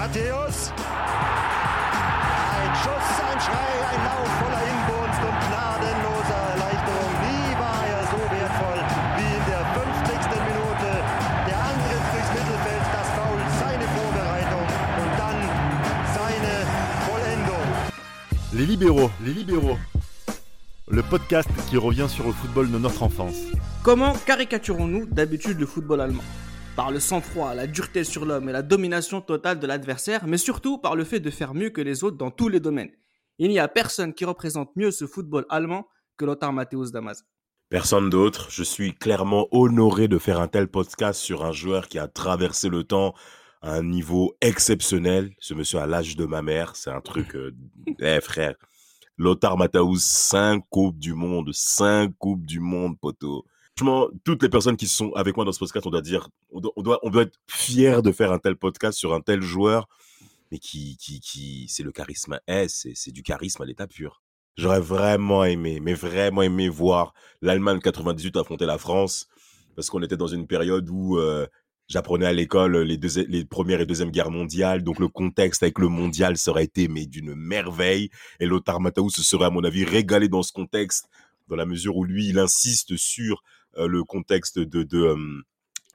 Matthäus. Ein Schuss, ein Schrei, ein Lauf voller Inbrunst und gnadenloser Erleichterung. Nie war er so wertvoll wie in der 50. Minute? Der Angriff durchs Mittelfeld, das Foul, seine Vorbereitung und dann seine Vollendung. Les libéraux, les libéraux. Le podcast qui revient sur le football de notre enfance. Comment caricaturons-nous d'habitude le football allemand? Par le sang-froid, la dureté sur l'homme et la domination totale de l'adversaire, mais surtout par le fait de faire mieux que les autres dans tous les domaines. Il n'y a personne qui représente mieux ce football allemand que Lothar Matthäus Damas. Personne d'autre. Je suis clairement honoré de faire un tel podcast sur un joueur qui a traversé le temps à un niveau exceptionnel. Ce monsieur à l'âge de ma mère, c'est un truc... euh, Eh frère, Lothar Matthäus, 5 coupes du monde, 5 coupes du monde, poteau. Franchement, toutes les personnes qui sont avec moi dans ce podcast, on doit dire, on doit, on doit, être fiers de faire un tel podcast sur un tel joueur, mais qui, qui, qui, c'est le charisme. Eh, c'est, c'est du charisme à l'état pur. J'aurais vraiment aimé, mais vraiment aimé voir l'Allemagne 98 affronter la France, parce qu'on était dans une période où euh, j'apprenais à l'école les, deux, les premières et deuxième guerres mondiales, donc le contexte avec le mondial serait été mais d'une merveille, et Lothar Matthäus se serait à mon avis régalé dans ce contexte, dans la mesure où lui, il insiste sur le contexte de, de,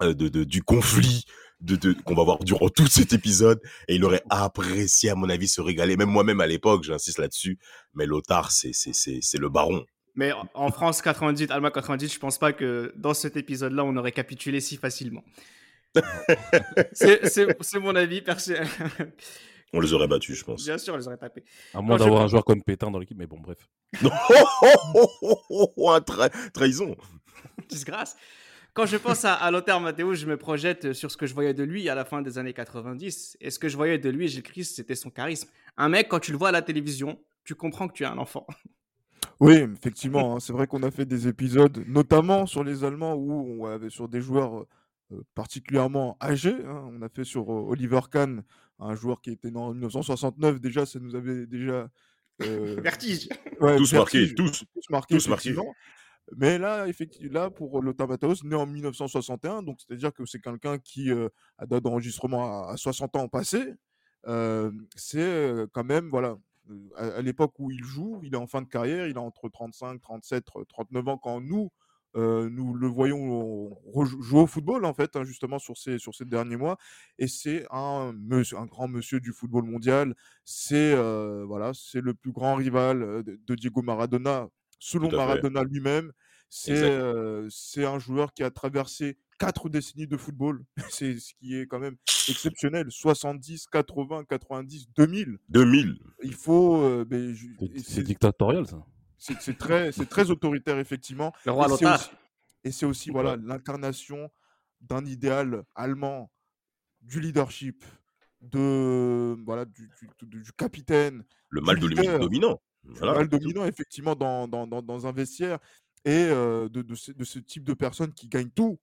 euh, de, de- du conflit de, de, qu'on va voir durant tout cet épisode, et il aurait apprécié à mon avis se régaler, même moi-même à l'époque, j'insiste là-dessus, mais Lothar, c'est, c'est, c'est, c'est le baron. Mais en France 98, Allemagne 98, je pense pas que dans cet épisode-là, on aurait capitulé si facilement. c'est, c'est- c'est mon avis personnel. On les aurait battus, je pense. Bien sûr, on les aurait tapés. À moins je d'avoir un joueur comme Pétain dans l'équipe, mais bon, bref. Oh, oh, oh, oh, oh, un tra- trahison. Disgrâce. Quand je pense à, à Lothar Matthäus, je me projette sur ce que je voyais de lui à la fin des années 90. Et ce que je voyais de lui, Gilles Christ, c'était son charisme. Un mec, quand tu le vois à la télévision, tu comprends que tu es un enfant. Oui, effectivement, hein, c'est vrai qu'on a fait des épisodes, notamment sur les Allemands, où on avait sur des joueurs euh, particulièrement âgés. hein. On a fait sur euh, Oliver Kahn, un joueur qui était né en 1969. Déjà, ça nous avait déjà euh, Vertige. ouais, Tous marqués, vertige, tous. tous marqués, tous marqués. Mais là, effectivement, là, pour Lothar Matthäus, né en 1961, donc c'est-à-dire que c'est quelqu'un qui euh, a date d'enregistrement à, à 60 ans passé. euh, c'est euh, quand même, voilà, euh, à, l'époque où il joue, il est en fin de carrière, il a entre 35, 37, 39 ans quand nous, nous le voyons jouer au football, en fait, hein, justement, sur ces, sur ces derniers mois. Et c'est un, grand monsieur du football mondial. C'est voilà, c'est le plus grand rival de Diego Maradona, selon. Maradona lui-même. C'est euh, c'est un joueur qui a traversé quatre décennies de football. c'est ce qui est quand même exceptionnel. 70, 80, 90, 2000. 2000. Il faut. euh, ben, C'est- dictatorial, ça. c'est très, c'est très autoritaire, effectivement. Le roi Et c'est aussi- Et c'est aussi voilà l'incarnation d'un idéal allemand, du leadership, de voilà du, du- du- du capitaine, Le Du mal de dominant. Voilà. mal dominant effectivement dans, dans, dans- dans un vestiaire et euh, de, de ce, de ce type de personnes qui gagnent tout,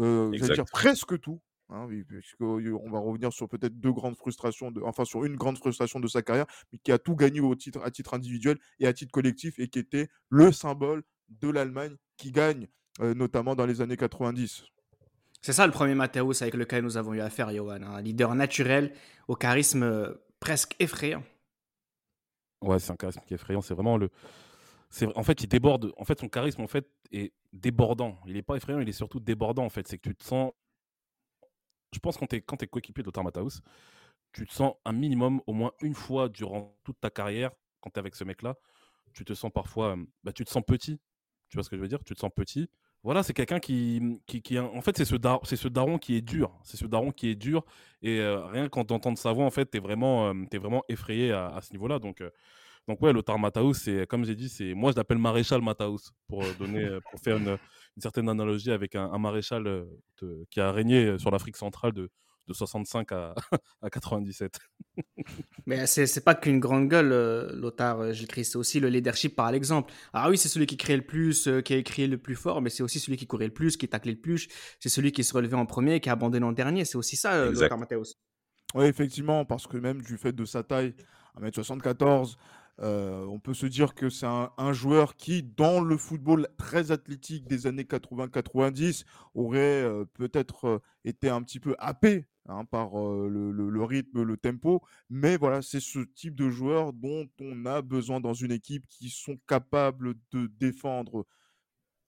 euh, dire presque tout. hein, oui, puisqu'on va revenir sur peut-être deux grandes frustrations, de, enfin sur une grande frustration de sa carrière, mais qui a tout gagné au titre, à titre individuel et à titre collectif et qui était le symbole de l'Allemagne qui gagne, euh, notamment dans les années 90. C'est ça le premier Matthäus avec lequel nous avons eu affaire, Johan. Un leader naturel, au charisme euh, presque effrayant. Ouais, c'est un charisme qui est effrayant. C'est vraiment le. C'est en fait, il déborde. En fait, son charisme en fait est débordant. Il est pas effrayant, il est surtout débordant en fait. C'est que tu te sens. Je pense quand t'es quand t'es coéquipier de Lothar Matthäus, tu te sens un minimum au moins une fois durant toute ta carrière quand t'es avec ce mec-là. Tu te sens parfois, bah, tu te sens petit. Tu vois ce que je veux dire? Tu te sens petit. Voilà, c'est quelqu'un qui, qui, qui- en fait, c'est ce, dar- ce daron qui est dur. C'est ce daron qui est dur. Et euh, rien qu'en t'entendant sa voix, en fait, t'es vraiment, euh, vraiment effrayé à, ce niveau-là. Donc, euh, donc ouais, Lothar Matthäus, c'est comme j'ai dit, c'est moi je l'appelle maréchal Matthäus pour euh, donner, pour faire une, certaine analogie avec un, maréchal qui a régné sur l'Afrique centrale de, de 65 à, à 97. Mais c'est c'est pas qu'une grande gueule, euh, Lothar euh, Gilles Christ, c'est aussi le leadership par l'exemple. Ah oui, c'est celui qui criait le plus, euh, qui a crié le plus fort, mais c'est aussi celui qui courait le plus, qui taclait le plus, c'est celui qui se relevait en premier, qui a abandonné en dernier. C'est aussi ça, Exact. Lothar Matthäus. Oui, effectivement, parce que même du fait de sa taille, 1m74, euh, on peut se dire que c'est un, joueur qui, dans le football très athlétique des années 80-90, aurait euh, peut-être euh, été un petit peu happé hein, par le, le, rythme, le tempo. Mais voilà, c'est ce type de joueurs dont on a besoin dans une équipe qui sont capables de défendre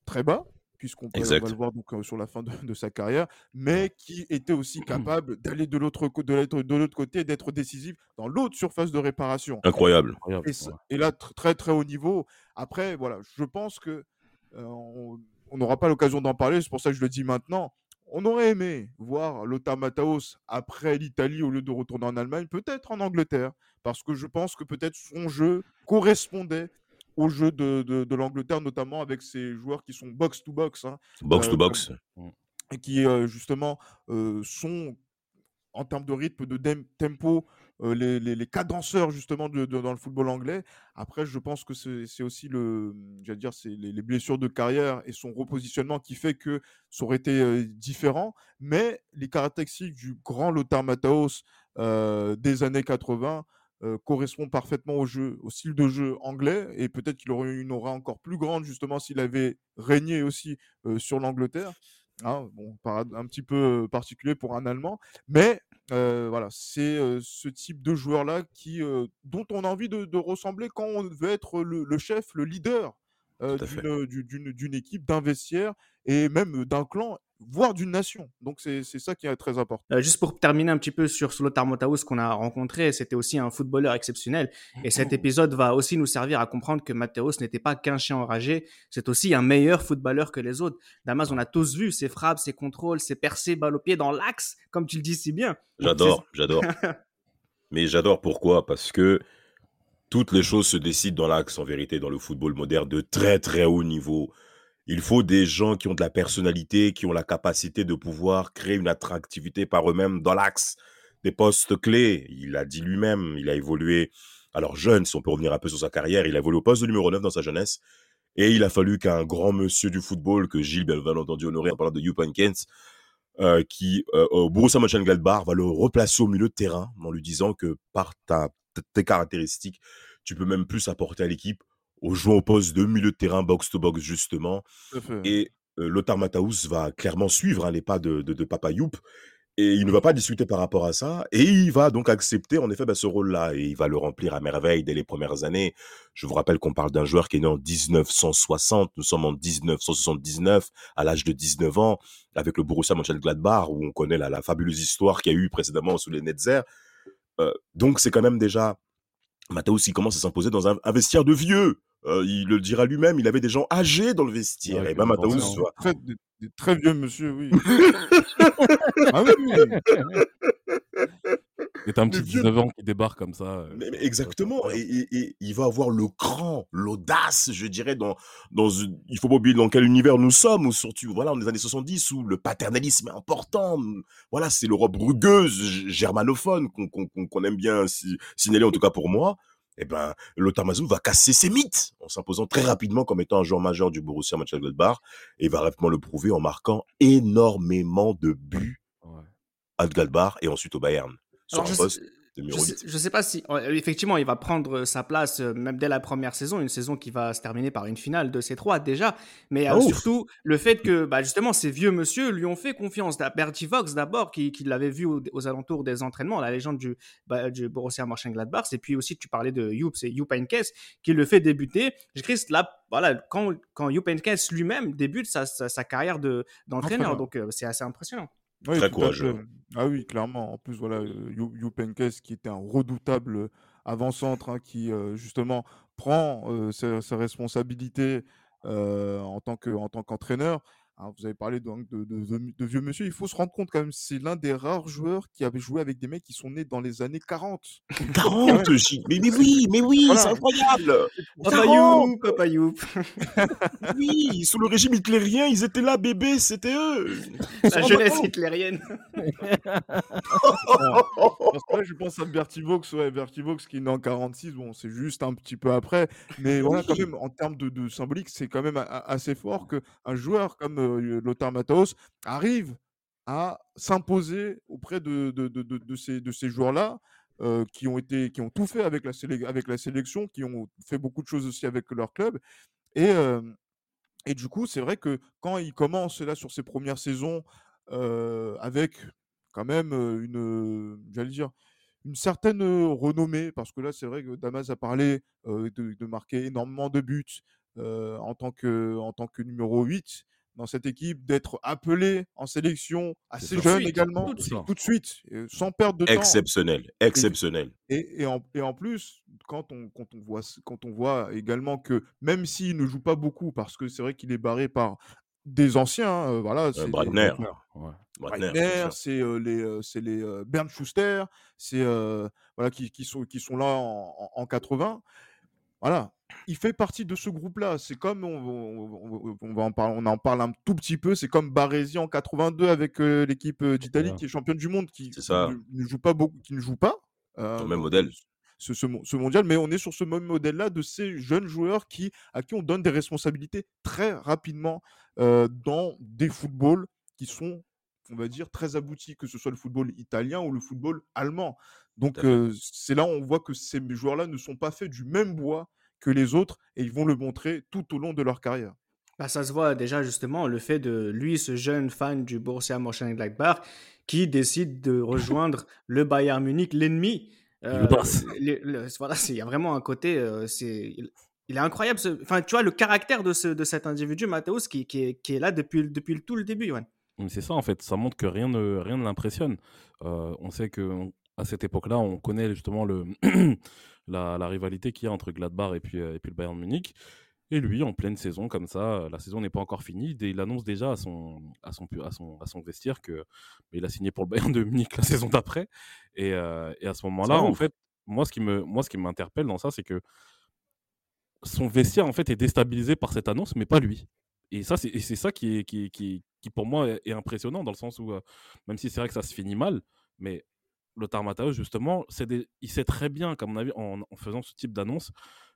très bas, puisqu'on va le voir donc, sur la fin de, sa carrière, mais qui était aussi capable d'aller de l'autre de l'autre côté, d'être décisif dans l'autre surface de réparation. Incroyable. Et, là, très très haut niveau. Après, voilà, je pense que on n'aura pas l'occasion d'en parler, c'est pour ça que je le dis maintenant. On aurait aimé voir Lothar Mataos après l'Italie au lieu de retourner en Allemagne, peut-être en Angleterre, parce que je pense que peut-être son jeu correspondait au jeu de, de, l'Angleterre, notamment avec ces joueurs qui sont box-to-box. Hein, box to box. Mmh. et qui, justement, sont, en termes de rythme, de tempo, les, les, les, cadenceurs, justement, de, dans le football anglais. Après, je pense que c'est aussi le, dire, les, les, blessures de carrière et son repositionnement qui fait que ça aurait été différent. Mais les caractéristiques du grand Lothar Matthaus des années 80 correspond parfaitement au jeu, au style de jeu anglais, et peut-être qu'il aurait une aura encore plus grande justement s'il avait régné aussi sur l'Angleterre. Hein, bon, un petit peu particulier pour un Allemand, mais voilà, c'est ce type de joueur-là qui, dont on a envie de, ressembler quand on veut être le, chef, le leader d'une équipe, d'un vestiaire et même d'un clan voire d'une nation. Donc c'est ça qui est très important. Euh, juste pour terminer un petit peu sur Lothar Matthaus qu'on a rencontré, c'était aussi un footballeur exceptionnel. Et cet épisode va aussi nous servir à comprendre que Matthaus n'était pas qu'un chien enragé, c'est aussi un meilleur footballeur que les autres. Damas, on a tous vu ses frappes, ses contrôles, ses percées, balles au pied dans l'axe, comme tu le dis si bien. J'adore, j'adore. Mais j'adore pourquoi? Parce que toutes les choses se décident dans l'axe, en vérité, dans le football moderne de très très haut niveau. Il faut des gens qui ont de la personnalité, qui ont la capacité de pouvoir créer une attractivité par eux-mêmes dans l'axe des postes clés. Il a dit lui-même, il a évolué, alors jeune, si on peut revenir un peu sur sa carrière, il a évolué au poste de numéro 9 dans sa jeunesse. Et il a fallu qu'un grand monsieur du football, que Gilles, bien entendu, honoré en parlant de Jupp Heynckes, euh, qui, euh, au Borussia Mönchengladbach, va le replacer au milieu de terrain en lui disant que par ta, tes caractéristiques, tu peux même plus apporter à l'équipe au jouant au poste de milieu de terrain, box-to-box, justement. Et Lothar Matthaus va clairement suivre hein, les pas de, de, Papa Youp. Et il ne va pas discuter par rapport à ça. Et il va donc accepter, en effet, bah, ce rôle-là. Et il va le remplir à merveille dès les premières années. Je vous rappelle qu'on parle d'un joueur qui est né en 1960. Nous sommes en 1979, à l'âge de 19 ans, avec le Borussia Mönchengladbach, où on connaît la, la fabuleuse histoire qu'il y a eu précédemment sous les Netzer. donc, c'est quand même déjà Matthaus, il commence à s'imposer dans un, vestiaire de vieux. Euh, il le dira lui-même, il avait des gens âgés dans le vestiaire. et ben Matthaus, très, très vieux monsieur, oui. ah oui. C'est un petit 19 ans qui débarque comme ça. Euh, mais, exactement. Et, il va avoir le cran, l'audace, je dirais, dans, dans il faut pas oublier dans quel univers nous sommes, ou surtout, voilà, dans les années 70, où le paternalisme est important. Voilà, c'est l'Europe rugueuse, germanophone, qu'on aime bien signaler, en tout cas pour moi. Eh ben, Lothar va casser ses mythes en s'imposant très rapidement comme étant un joueur majeur du Borussia Mönchengladbach et va rapidement le prouver en marquant énormément de buts à Gladbach et ensuite au Bayern je ne sais, pas si, effectivement, il va prendre sa place euh, même dès la première saison, une saison qui va se terminer par une finale de ces trois déjà. Mais euh, oh. surtout, le fait que bah, justement ces vieux monsieur lui ont fait confiance. Bertie Fox d'abord, qui, l'avait vu aux, alentours des entraînements, la légende du, bah, du Borussia Mönchengladbach. Et puis aussi, tu parlais de Jupp, c'est Heynckes qui le fait débuter. Je là, voilà, quand, quand Heynckes lui-même débute sa, sa, carrière d'entraîneur. donc euh, c'est assez impressionnant. Très courageux. Ah oui, clairement. En plus, voilà, Youpenkes qui était un redoutable avant-centre, hein, qui justement prend ses, responsabilités en tant qu'entraîneur. Hein, vous avez parlé donc de, de, vieux monsieur. Il faut se rendre compte quand même, c'est l'un des rares joueurs qui avait joué avec des mecs qui sont nés dans les années 40. 40 mais, mais, oui, mais oui, c'est incroyable. Papa You, oui, sous le régime hitlérien, ils étaient là, bébé, c'était eux. La jeunesse hitlérienne. je pense à Bertie Vaux, ouais, Bertie Vaux qui est né en 46. Bon, c'est juste un petit peu après, mais voilà, quand même, en termes de, de symbolique, c'est quand même assez fort qu'un joueur comme Lothar Matthaus arrive à s'imposer auprès de, ces, joueurs-là qui, ont été, qui ont tout fait avec la, sélection, qui ont fait beaucoup de choses aussi avec leur club. Et, et du coup, c'est vrai que quand il commence là sur ses premières saisons avec quand même une, j'allais dire, une certaine renommée, parce que là, c'est vrai que Damas a parlé de, de, marquer énormément de buts en, tant que, en tant que numéro 8 dans cette équipe, d'être appelé en sélection assez jeune également, tout de suite, sans perdre de temps. Exceptionnel, exceptionnel. Et, et, en, et, en, plus, quand on, quand, on voit, quand on voit également que même s'il ne joue pas beaucoup, parce que c'est vrai qu'il est barré par des anciens, hein, voilà. c'est Bradner. c'est les, c'est les Bernd Schuster, c'est voilà qui, qui, sont, qui sont là en, en 80. Voilà, il fait partie de ce groupe-là. C'est comme, on, on, va en parler, on en parle un tout petit peu, c'est comme Baresi en 82 avec l'équipe d'Italie qui est championne du monde, qui, Ne, joue pas beaucoup, qui ne joue pas. Euh, même modèle. Ce, ce, mondial, mais on est sur ce même modèle-là de ces jeunes joueurs qui, à qui on donne des responsabilités très rapidement dans des footballs qui sont, on va dire, très aboutis, que ce soit le football italien ou le football allemand. Donc c'est là où on voit que ces joueurs-là ne sont pas faits du même bois que les autres et ils vont le montrer tout au long de leur carrière. Bah, ça se voit déjà justement le fait de lui, ce jeune fan du Borussia Mönchengladbach, qui décide de rejoindre le Bayern Munich, l'ennemi. Euh, voilà, il y a vraiment un côté, euh, c'est, il, est incroyable. Enfin, tu vois le caractère de, ce, de cet individu, Matthäus, qui, qui, est, qui, est, là depuis, depuis tout le début. C'est ça en fait, ça montre que rien ne, rien ne l'impressionne. Euh, on sait que à cette époque-là, on connaît justement le la, la, rivalité qu'il y a entre Gladbach et puis, euh, et puis le Bayern Munich. Et lui, en pleine saison, comme ça, la saison n'est pas encore finie. Il annonce déjà à son, à son, à son, à son vestiaire que il a signé pour le Bayern de Munich la saison d'après. Et, euh, et, à ce moment-là, en fait, moi, ce qui me, moi, ce qui m'interpelle dans ça, c'est que son vestiaire, en fait, est déstabilisé par cette annonce, mais pas lui. Et ça, c'est ça qui, est, qui, qui, qui, pour moi, est, impressionnant, dans le sens où, euh, même si c'est vrai que ça se finit mal, mais Lothar Matthäus, justement, il sait très bien, comme on a vu en, faisant ce type d'annonce,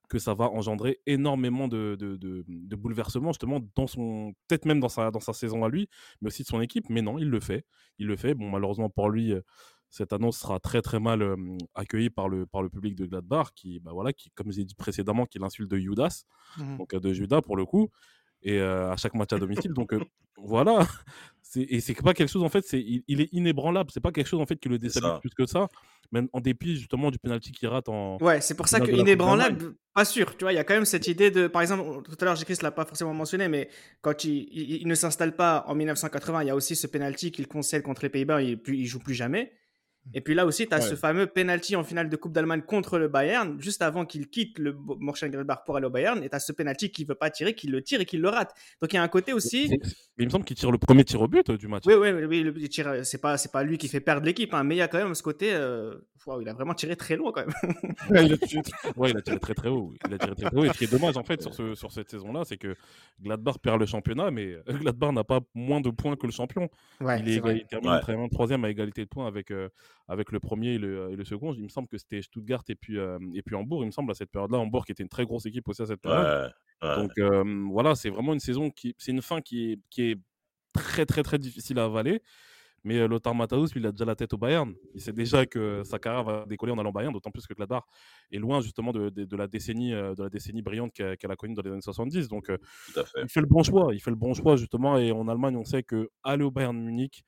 que ça va engendrer énormément de, de, bouleversements, justement, dans son, peut-être même dans sa, dans sa saison à lui, mais aussi de son équipe. Mais non, il le fait. Il le fait. Bon, malheureusement pour lui, euh, cette annonce sera très très mal euh, accueillie par le, par le public de Gladbach, qui, bah voilà, qui, comme j'ai dit précédemment, qui l'insulte de Judas, mmh donc euh, de Judas pour le coup et à chaque match à domicile. Donc voilà, et c'est pas quelque chose en fait, c'est il, est inébranlable. C'est pas quelque chose en fait qui le déstabilise plus que ça, même en dépit justement du penalty qu'il rate en. Ouais, c'est pour ça que inébranlable, pas sûr. Tu vois, il y a quand même cette idée de, par exemple, tout à l'heure, Chris l'a pas forcément mentionné, mais quand il, il, ne s'installe pas en 1980, il y a aussi ce penalty qu'il concède contre les Pays-Bas, il, il joue plus jamais. Et puis là aussi, tu as ce fameux penalty en finale de Coupe d'Allemagne contre le Bayern, juste avant qu'il quitte le Mönchengladbach pour aller au Bayern. Et tu as ce penalty qu'il veut pas tirer, qu'il le tire et qu'il le rate. Donc il y a un côté aussi. il me semble qu'il tire le premier tir au but euh, du match. Oui, oui, oui. Il tire. C'est pas, c'est pas lui qui fait perdre l'équipe, hein, mais il y a quand même ce côté. Euh, il a vraiment tiré très loin quand même. il, a tiré... Ouais, il a tiré très très haut. Il a tiré très, très haut. Et ce qui est dommage en fait sur, ce, sur cette saison-là, c'est que Gladbach perd le championnat, mais Gladbach n'a pas moins de points que le champion. il, est, il termine troisième à égalité de points avec, euh, avec le premier et le, et le, second. Il me semble que c'était Stuttgart et puis, euh, et puis Hambourg, il me semble, à cette période-là. Hambourg qui était une très grosse équipe aussi à cette période. Donc euh, voilà, c'est vraiment une saison qui. C'est une fin qui est, qui est très très très difficile à avaler. Mais Lothar Matthäus, il a déjà la tête au Bayern. Il sait déjà que sa carrière va décoller en allant au Bayern, d'autant plus que Gladbach est loin justement de, de, la, décennie, de la décennie brillante qu'elle a connue dans les années 70. Donc il fait le bon choix. Il fait le bon choix justement. Et en Allemagne, on sait que aller au Bayern Munich,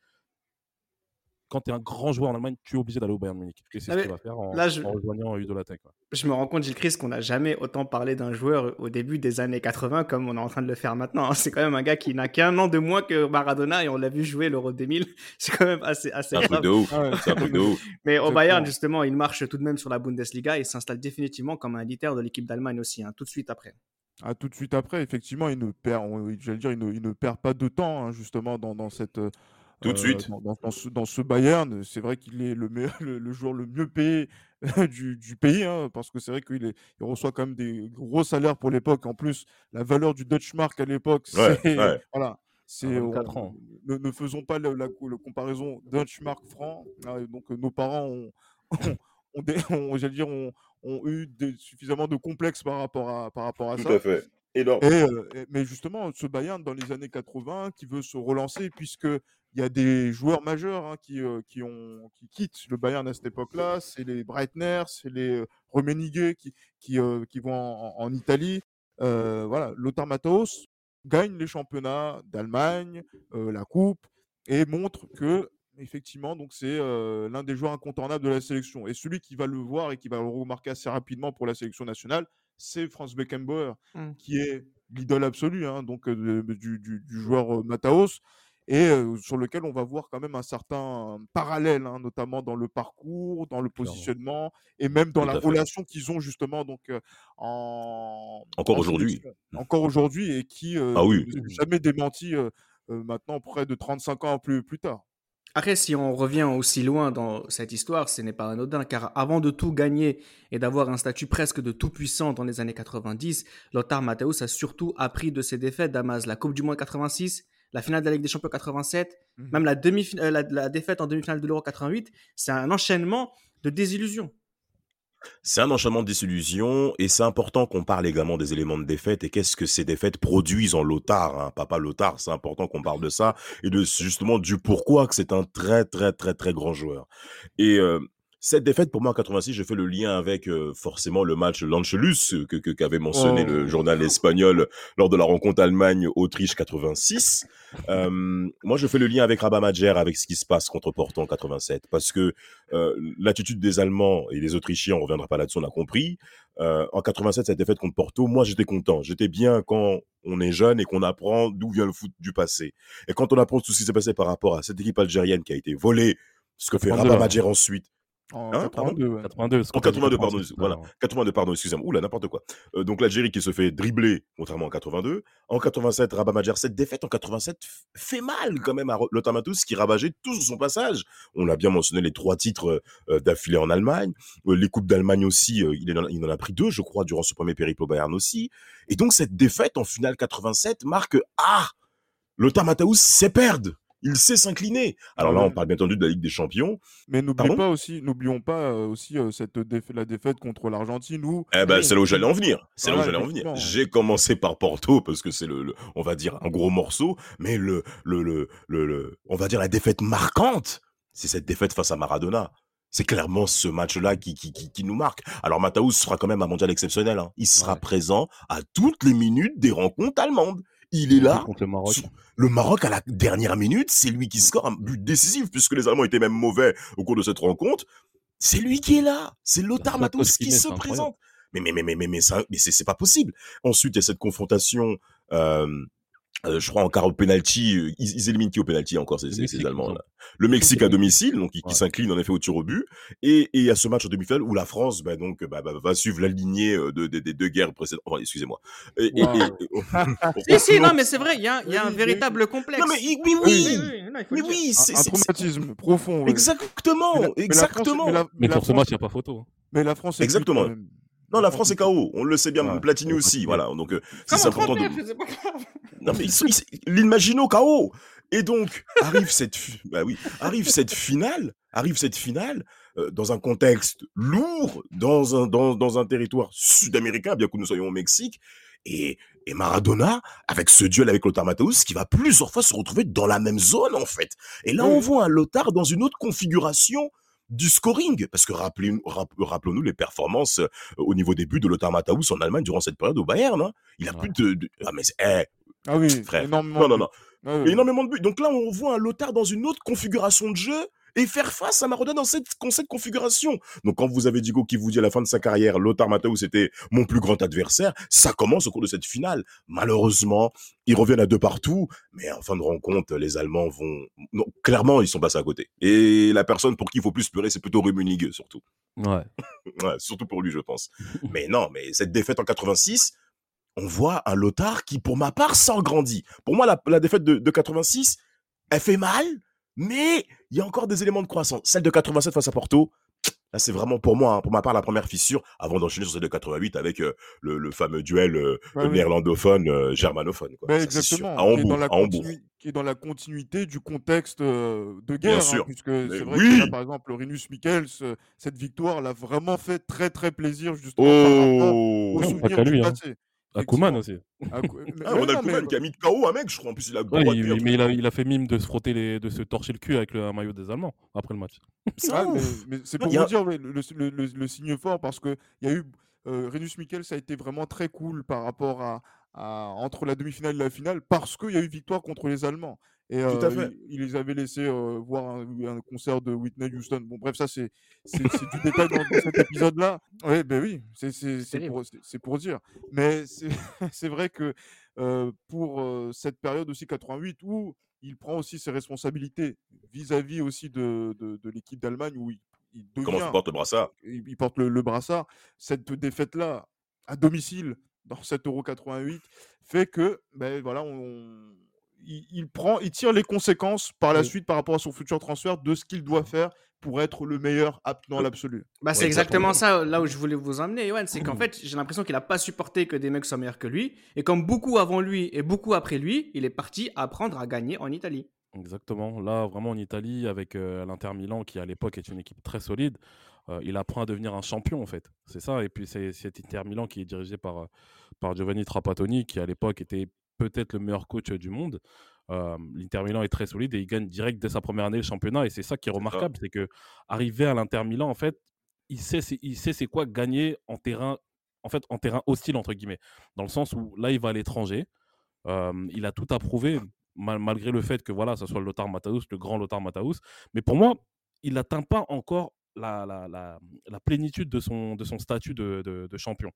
quand tu es un grand joueur en Allemagne, tu es obligé d'aller au Bayern Munich. Et c'est ce qu'il va faire en, je... en rejoignant Udolatek. Je me rends compte, Gilles Christ, qu'on n'a jamais autant parlé d'un joueur au début des années 80 comme on est en train de le faire maintenant. C'est quand même un gars qui n'a qu'un an de moins que Maradona et on l'a vu jouer l'Euro 2000. C'est quand même assez, assez un Truc de ouf. un truc de ouf. Mais au Bayern, justement, il marche tout de même sur la Bundesliga et s'installe définitivement comme un leader de l'équipe d'Allemagne aussi, hein, tout de suite après. Ah, tout de suite après, effectivement, il ne perd, dire, il ne, il ne perd pas de temps hein, justement dans, dans cette tout de suite. Dans, ce, Bayern, c'est vrai qu'il est le, le, joueur le mieux payé du, pays, hein, parce que c'est vrai qu'il il reçoit quand même des gros salaires pour l'époque. En plus, la valeur du Dutch Mark à l'époque, c'est. Voilà. C'est, ne, ne, faisons pas la, la, comparaison Dutch Mark franc. Ah, donc, nos parents ont, ont, ont, dire, ont, ont eu suffisamment de complexes par rapport à, par rapport à Tout ça. à fait. Et, mais justement, ce Bayern dans les années 80 qui veut se relancer, puisque il y a des joueurs majeurs hein, qui, qui, ont, qui quittent le Bayern à cette époque-là. C'est les Breitner, c'est les Rummenigge qui, qui, qui vont en, Italie. voilà, Lothar Matthäus gagne les championnats d'Allemagne, la Coupe, et montre que effectivement, donc c'est euh, l'un des joueurs incontournables de la sélection. Et celui qui va le voir et qui va le remarquer assez rapidement pour la sélection nationale, c'est Franz Beckenbauer, Mm. qui est l'idole absolue hein, donc, euh, du, du- du joueur euh, Mataos, et euh, sur lequel on va voir quand même un certain parallèle, hein, notamment dans le parcours, dans le positionnement, et même dans Tout la relation qu'ils ont justement donc, euh, en, Encore en aujourd'hui? Encore aujourd'hui, et qui euh, Ah oui. jamais démenti euh, euh, maintenant près de 35 ans plus, plus tard. Après, si on revient aussi loin dans cette histoire, ce n'est pas anodin, car avant de tout gagner et d'avoir un statut presque de tout-puissant dans les années 90, Lothar Matthäus a surtout appris de ses défaites d'Amaz, la Coupe du Monde 86, la finale de la Ligue des Champions 87, Mhm. même la, demi la, la défaite en demi-finale de l'Euro 88. C'est un enchaînement de désillusions. C'est un enchaînement de désillusions et c'est important qu'on parle également des éléments de défaite et qu'est-ce que ces défaites produisent en Lothar. Hein. Papa Lothar, c'est important qu'on parle de ça et de justement du pourquoi que c'est un très très très très grand joueur. Et euh, cette défaite, pour moi, en 86, je fais le lien avec euh, forcément le match Lancelus euh, que qu'avait mentionné Oh. le journal espagnol lors de la rencontre Allemagne-Autriche 86. Euh, moi, je fais le lien avec Rabat Madjer, avec ce qui se passe contre Porto en 87, parce que euh, l'attitude des Allemands et des Autrichiens, on reviendra pas là-dessus, on a compris. Euh, en 87, cette défaite contre Porto, moi, j'étais content. J'étais bien quand on est jeune et qu'on apprend d'où vient le foot du passé. Et quand on apprend tout ce qui s'est passé par rapport à cette équipe algérienne qui a été volée, ce que fait 82, Rabat. Madjer ensuite, En Hein, pardon 82, ouais. 82. parce en qu'on t'a dit 82, pardon, 86, voilà. alors. 82, pardon, excusez-moi. Oula, n'importe quoi. Euh, donc l'Algérie qui se fait dribbler, contrairement en 82. En 87, Rabat Madjer, cette défaite en 87 f- fait mal quand même à Matthäus qui ravageait tout sur son passage. On l'a bien mentionné, les trois titres euh, d'affilée en Allemagne. Euh, les Coupes d'Allemagne aussi, euh, il, en a, il en a pris deux, je crois, durant ce premier périple au Bayern aussi. Et donc cette défaite en finale 87 marque, ah, Lothar Matthäus sait perdre. Il sait s'incliner. Alors là, on parle bien entendu de la Ligue des Champions. Mais n'oublions pas aussi, n'oublions pas euh, aussi euh, cette défa- la défaite contre l'Argentine où Eh ben, c'est là où j'allais en venir. C'est là où j'allais en venir. J'ai commencé par Porto parce que c'est le, le- on va dire un gros morceau, mais le, le, le, le, le- on va dire la défaite marquante, c'est cette défaite face à Maradona. C'est clairement ce match-là qui, qui, qui, qui nous marque. Alors Mataus sera quand même un mondial exceptionnel. hein. Il sera Ouais. présent à toutes les minutes des rencontres allemandes. Il est là. Contre le Maroc. Le Maroc, à la dernière minute, c'est lui qui score un but décisif, puisque les Allemands étaient même mauvais au cours de cette rencontre. C'est lui qui est là. C'est Lothar qu'il qui se présente. Mais, mais, mais, mais, mais, mais, c'est pas possible. Ensuite, il y a cette confrontation, euh, euh, je crois, encore au penalty. euh, Ils, ils éliminent qui au penalty encore, ces, ces, Allemands là Le Mexique à domicile, donc qui, Ouais. s'incline en effet au tir au but. Et, et il y a ce match en demi-finale où la France, bah, donc, bah, bah, va suivre la lignée euh, de, de- des deux guerres précédentes. Enfin, excusez-moi. Et, et- Wow. et- Si, si, non, mais c'est vrai, il y a, il y a Oui, un oui. véritable complexe. Non, mais oui, oui, mais oui, un, c'est un traumatisme profond. ouais. Exactement, Mais la- mais la France- exactement. mais la- Mais mais la pour ce match, il n'y a pas photo. hein. Mais la France Exactement. Non, la France est KO, on le sait bien, Ouais, Platini ouais, aussi, Platini. voilà. Donc, euh, c'est important de. 39, c'est pas grave. Non, mais ils sont- ils- l'Imagino KO. Et donc, arrive cette, fi- bah oui, arrive cette finale, arrive cette finale, euh, dans un contexte lourd, dans un, dans, dans un territoire sud-américain, bien que nous soyons au Mexique. Et, et Maradona, avec ce duel avec Lothar Matthäus, qui va plusieurs fois se retrouver dans la même zone, en fait. Et là, on voit un Lothar dans une autre configuration du scoring. Parce que rappelons-nous les performances euh, au niveau des buts de Lothar Matthäus en Allemagne durant cette période au Bayern. hein. Il a Ouais. plus de, de- Ah, mais c'est- eh, Ah oui, frère. énormément. Non, non, non. Ouais. Énormément de buts. Donc là, on voit un Lothar dans une autre configuration de jeu et faire face à Maradona dans cette, dans cette configuration. Donc quand vous avez Diego qui vous dit à la fin de sa carrière, Lothar Matthäus était mon plus grand adversaire, ça commence au cours de cette finale. Malheureusement, ils reviennent à deux partout, mais en fin de rencontre, les Allemands vont... Non, clairement, ils sont passés à côté. Et la personne pour qui il faut plus pleurer, c'est plutôt Rummenigge, surtout. Ouais. Ouais, surtout pour lui, je pense. mais non, mais cette défaite en 86, on voit un Lothar qui, pour ma part, s'en grandit. Pour moi, la, la défaite de, de 86, elle fait mal, mais il y a encore des éléments de croissance. Celle de 87 face à Porto, là, c'est vraiment pour moi, hein, pour ma part, la première fissure, avant d'enchaîner sur celle de 88 avec euh, le, le fameux duel euh, Ouais, néerlandophone, euh, germanophone. Quoi. Exactement. À qui, est dans Hambourg, à qui est dans la continuité du contexte de guerre. hein, sûr. puisque c'est vrai oui. que là, par exemple, Rinus Michels, cette victoire l'a vraiment fait très très plaisir justement par rapport Oh du lui, hein. Passé. À Kuman aussi. Ah, on a mais- qui a mis de KO un mec, je crois. En plus, il a Ouais, il- mais il a, il a fait mime de se frotter les, de se torcher le cul avec le un maillot des Allemands après le match. Ah, mais, mais c'est pour a- vous dire le, le- le- le- le signe fort parce que il y a eu euh, Rinus Michels a été vraiment très cool par rapport à, à- entre la demi-finale et la finale parce qu'il y a eu victoire contre les Allemands. Et Tout à euh, fait. il, il les avait laissés euh, voir un, un concert de Whitney Houston. Bon, bref, ça, c'est du détail dans, cet épisode-là. Oui, ben oui, c'est c'est- c'est terrible. pour, pour dire. Mais c'est c'est vrai que euh, pour euh, cette période aussi 88 où il prend aussi ses responsabilités vis-à-vis aussi de, de, de l'équipe d'Allemagne où il, il Comment tu portes le brassard? il, il porte le, le brassard. Cette défaite-là, à domicile, dans cet Euro 88, fait que, ben voilà, on, il, il prend, il tire les conséquences par la Oui. suite par rapport à son futur transfert de ce qu'il doit faire pour être le meilleur dans l'absolu. Bah, c'est Ouais, exactement exactement. ça là où je voulais vous emmener, Yoann. C'est qu'en fait, j'ai l'impression qu'il a pas supporté que des mecs soient meilleurs que lui. Et comme beaucoup avant lui et beaucoup après lui, il est parti apprendre à gagner en Italie. Exactement. Là, vraiment en Italie, avec euh, l'Inter Milan, qui à l'époque est une équipe très solide, euh, il apprend à devenir un champion, en fait. C'est ça. Et puis, c'est cet Inter Milan qui est dirigé par, euh, par Giovanni Trapattoni, qui à l'époque était peut-être le meilleur coach euh, du monde. Euh, L'Inter Milan est très solide et il gagne direct dès sa première année le championnat. Et c'est ça qui est remarquable, c'est que arrivé à l'Inter Milan, en fait, il sait, c'est- il sait c'est quoi gagner en terrain, en fait, en terrain hostile entre guillemets, dans le sens où là, il va à l'étranger. Euh, il a tout approuvé, mal- malgré le fait que voilà, ça soit le Lothar Matthäus, le grand Lothar Matthäus. Mais pour moi, il n'atteint pas encore la, la, la, la plénitude de son, de son statut de, de- de champion.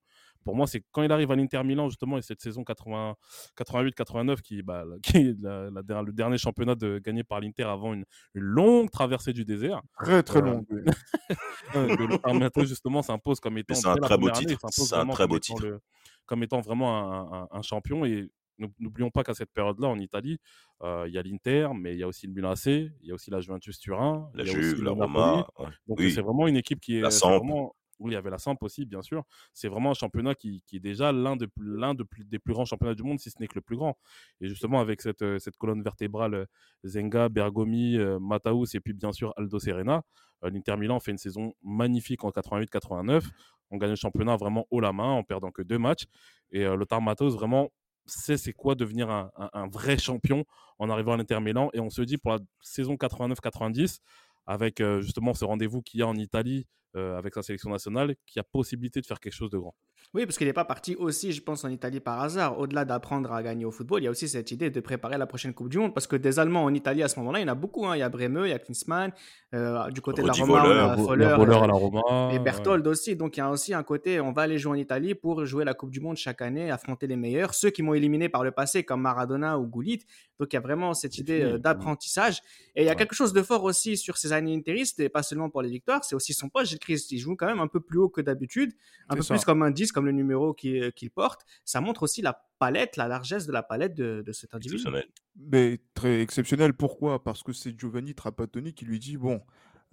Pour moi, c'est quand il arrive à l'Inter Milan, justement, et cette saison 80 88-89, qui, bah, qui est le dernier championnat de, gagné par l'Inter avant une, une longue traversée du désert. Très très Euh, long. oui. Euh, le justement, s'impose comme étant, c'est un très beau année, titre. s'impose C'est un vraiment très comme beau étant titre. le- comme étant vraiment un, un- un champion. Et n'oublions pas qu'à cette période-là, en Italie, euh, il y a l'Inter, mais il y a aussi le Milan AC, il y a aussi la Juventus Turin, La il y a aussi Juve, la. Roma. ouais. Donc Oui. c'est vraiment une équipe qui est La Samp. vraiment oui, il y avait la Samp aussi, bien sûr. C'est vraiment un championnat qui, qui est déjà l'un de, l'un de plus- des plus grands championnats du monde, si ce n'est que le plus grand. Et justement, avec cette, euh, cette colonne vertébrale, euh, Zenga, Bergomi, Mataus et puis bien sûr Aldo Serena, l'Inter Milan fait une saison magnifique en 88-89. On gagne le championnat vraiment haut la main en perdant que deux matchs. Et euh, Lothar vraiment sait c'est quoi devenir un, vrai champion en arrivant à l'Inter Milan. Et on se dit pour la saison 89-90, avec euh, justement ce rendez-vous qu'il y a en Italie euh, avec sa sélection nationale, qu'il y a possibilité de faire quelque chose de grand. Oui, parce qu'il n'est pas parti aussi, je pense, en Italie par hasard. Au-delà d'apprendre à gagner au football, il y a aussi cette idée de préparer la prochaine Coupe du Monde. Parce que des Allemands en Italie à ce moment-là, il y en a beaucoup. hein. Il y a Bremeux, il y a Klinsmann. euh, du côté de la Roma, on a voleur à la Roma. Et ouais. Berthold aussi. Donc il y a aussi un côté, on va aller jouer en Italie pour jouer la Coupe du Monde chaque année, affronter les meilleurs, ceux qui m'ont éliminé par le passé comme Maradona ou Gullit. Donc il y a vraiment cette idée euh, d'apprentissage. Et il y a Ouais. quelque chose de fort aussi sur ces années interistes, et pas seulement pour les victoires, c'est aussi son poste, Gilles Christ. Il joue quand même un peu plus haut que d'habitude, un peu ça. plus comme un 10, comme le numéro qu'il qu'il porte. Ça montre aussi la palette, la largesse de la palette de, de cet individu. Exceptionnel. Mais très exceptionnel. Pourquoi? Parce que c'est Giovanni Trapattoni qui lui dit bon,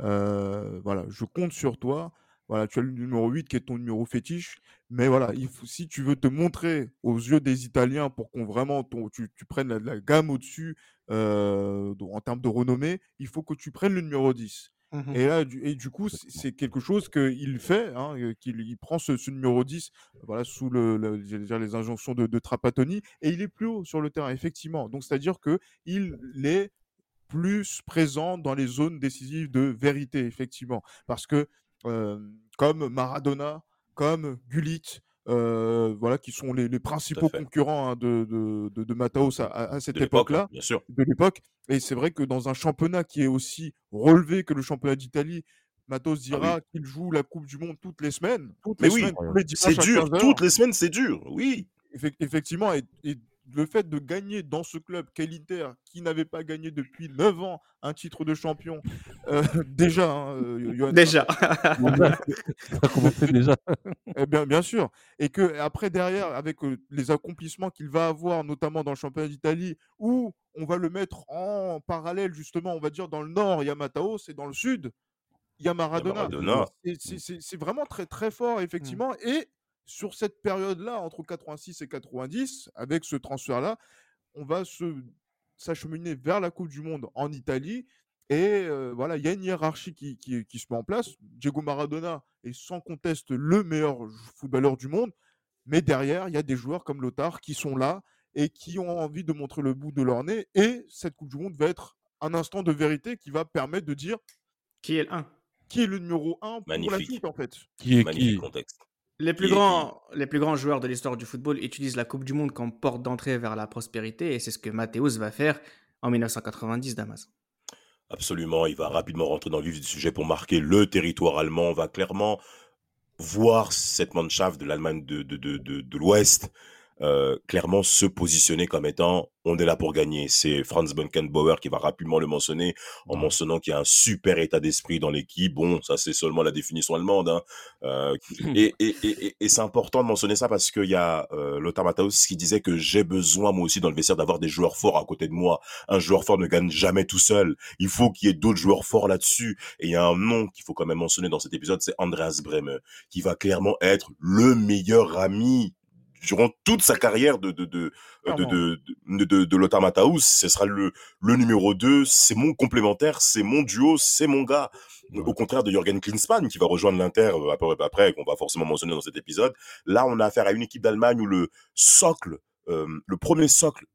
euh, voilà, je compte sur toi. Voilà, tu as le numéro 8 qui est ton numéro fétiche. Mais voilà, il faut, si tu veux te montrer aux yeux des Italiens pour qu'on vraiment ton- tu, tu prennes la, la gamme au-dessus euh, en termes de renommée, il faut que tu prennes le numéro 10. Mhm. Et là, du, et du coup, c'est quelque chose qu'il fait, hein, qu'il il prend ce, ce numéro 10 voilà, sous le, le- les injonctions de, de Trapattoni, et il est plus haut sur le terrain, effectivement. Donc, c'est-à-dire qu'il est plus présent dans les zones décisives de vérité, effectivement. Parce que, euh, comme Maradona, comme Gullit, euh, voilà, qui sont les, les principaux concurrents hein, de, de, de, de Mataos à, cette époque-là, hein, de l'époque. Et c'est vrai que dans un championnat qui est aussi relevé que le championnat d'Italie, Matos dira qu'il joue la Coupe du Monde toutes les semaines. Toutes Mais les oui, C'est dur. 15 heures. Toutes les semaines, c'est dur. Oui. Effe- Effectivement, et, et le fait de gagner dans ce club qu'est l'Inter, qui n'avait pas gagné depuis 9 ans un titre de champion, euh, déjà, hein, euh, Johan, Déjà. Ça a commencé déjà. Eh bien, bien sûr. Et que après, derrière, avec euh, les accomplissements qu'il va avoir, notamment dans le championnat d'Italie, où on va le mettre en parallèle, justement, on va dire, dans le nord, il y a Mataos, et dans le sud, il y a Maradona. Maradona. C'est- c'est- C'est c'est vraiment très, très fort, effectivement. Et sur cette période-là, entre 86 et 90, avec ce transfert-là, on va se s'acheminer vers la Coupe du Monde en Italie. Et euh, voilà, il y a une hiérarchie qui, qui- qui se met en place. Diego Maradona est sans conteste le meilleur footballeur du monde. Mais derrière, il y a des joueurs comme Lothar qui sont là et qui ont envie de montrer le bout de leur nez. Et cette Coupe du Monde va être un instant de vérité qui va permettre de dire Qui est le 1 qui est le numéro 1 pour la Magnifique. suite, en fait. Qui est Magnifique qui contexte. Les plus, grands, les plus grands joueurs de l'histoire du football utilisent la Coupe du Monde comme porte d'entrée vers la prospérité et c'est ce que Matthäus va faire en 1990, Damas. Absolument, il va rapidement rentrer dans le vif du sujet pour marquer le territoire allemand. On va clairement voir cette Mannschaft de l'Allemagne de, de, de, de l'Ouest euh, clairement se positionner comme étant on est là pour gagner. C'est Franz Beckenbauer qui va rapidement le mentionner en mentionnant qu'il y a un super état d'esprit dans l'équipe. Bon, ça c'est seulement la définition allemande. Hein. Euh, et, et, et, et c'est important de mentionner ça parce qu'il y a euh, Lothar Matthaus qui disait que j'ai besoin moi aussi dans le vestiaire d'avoir des joueurs forts à côté de moi. Un joueur fort ne gagne jamais tout seul. Il faut qu'il y ait d'autres joueurs forts là-dessus. Et il y a un nom qu'il faut quand même mentionner dans cet épisode, c'est Andreas Breme, qui va clairement être le meilleur ami durant toute sa carrière de de de de, de, de, de Lothar Matthaus, ce sera le le numéro 2, c'est mon complémentaire, c'est mon duo, c'est mon gars. Au contraire de Jürgen Klinsmann qui va rejoindre l'Inter après, après qu'on va forcément mentionner dans cet épisode. Là, on a affaire à une équipe d'Allemagne où le socle, euh, le premier socle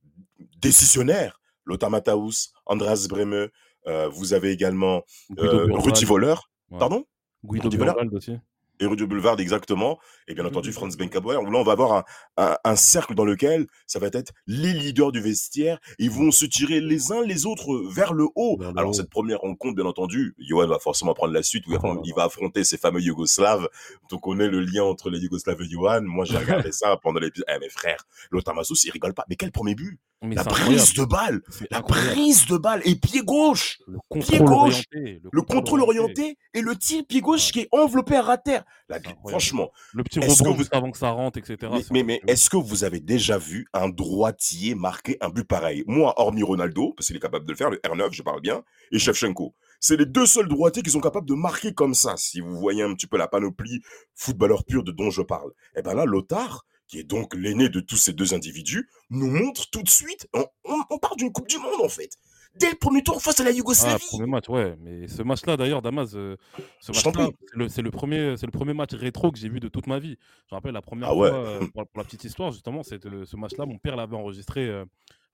décisionnaire, Lothar Matthaus, Andreas Breme, euh, vous avez également euh, Rudy Voller, pardon? Guido Burwald aussi et Rudy Boulevard exactement, et bien entendu Franz Beckenbauer, où là on va avoir un, un, un, cercle dans lequel ça va être les leaders du vestiaire, ils vont se tirer les uns les autres vers le haut. Le Alors cette première rencontre, bien entendu, Johan va forcément prendre la suite, où oh. il va affronter ces fameux Yougoslaves, donc on est le lien entre les Yougoslaves et Johan, moi j'ai regardé ça pendant l'épisode, eh mes frères, l'autre Massos il rigole pas, mais quel premier but? Mais la prise de balle, la prise de balle et pied gauche, le pied gauche, orienté, le, le contrôle orienté. orienté et le tir pied gauche qui est enveloppé à terre. La, franchement, le petit rebond vous... avant que ça rentre, etc. Mais, mais, mais est-ce que vous avez déjà vu un droitier marquer un but pareil? Moi, hormis Ronaldo, parce qu'il est capable de le faire, le R9, je parle bien, et Shevchenko. C'est les deux seuls droitiers qui sont capables de marquer comme ça. Si vous voyez un petit peu la panoplie footballeur pur de dont je parle. Et ben là, Lothar, qui est donc l'aîné de tous ces deux individus, nous montre tout de suite, on, on, on part d'une Coupe du Monde en fait. Dès le premier tour face à la Yougoslavie. Ah, premier match, ouais. Mais ce match-là, d'ailleurs, Damas, euh, ce c'est le, premier, c'est le premier match rétro que j'ai vu de toute ma vie. Je me rappelle la première ah ouais. fois, euh, pour, pour, la petite histoire, justement, c'est ce match-là, mon père l'avait enregistré euh,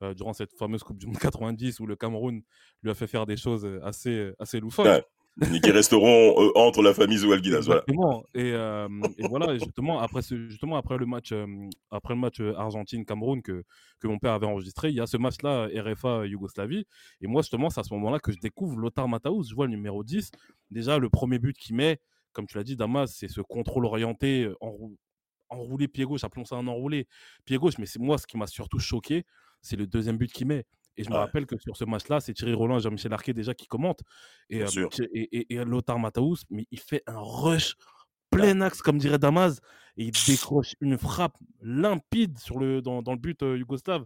euh, durant cette fameuse Coupe du Monde 90 où le Cameroun lui a fait faire des choses assez, assez loufoques. Ouais qui resteront euh, entre la famille. Voilà. Et, euh, et, voilà, justement, après, justement, après le match, euh, match Argentine-Cameroun que, que mon père avait enregistré, il y a ce match-là, RFA-Yougoslavie. Et moi, justement, c'est à ce moment-là que je découvre Lothar Matthaus. Je vois le numéro 10. Déjà, le premier but qu'il met, comme tu l'as dit, Damas, c'est ce contrôle orienté, enrou enroulé pied gauche, appelons ça un enroulé pied gauche. Mais c'est moi, ce qui m'a surtout choqué, c'est le deuxième but qu'il met. Et je me rappelle que sur ce match-là, c'est Thierry Roland et Jean-Michel Arquet déjà qui commentent. Et, euh, et, et, et, Lothar Matthaus, mais il fait un rush plein axe, comme dirait Damas, et il décroche une frappe limpide sur le, dans, dans le but euh, yougoslave.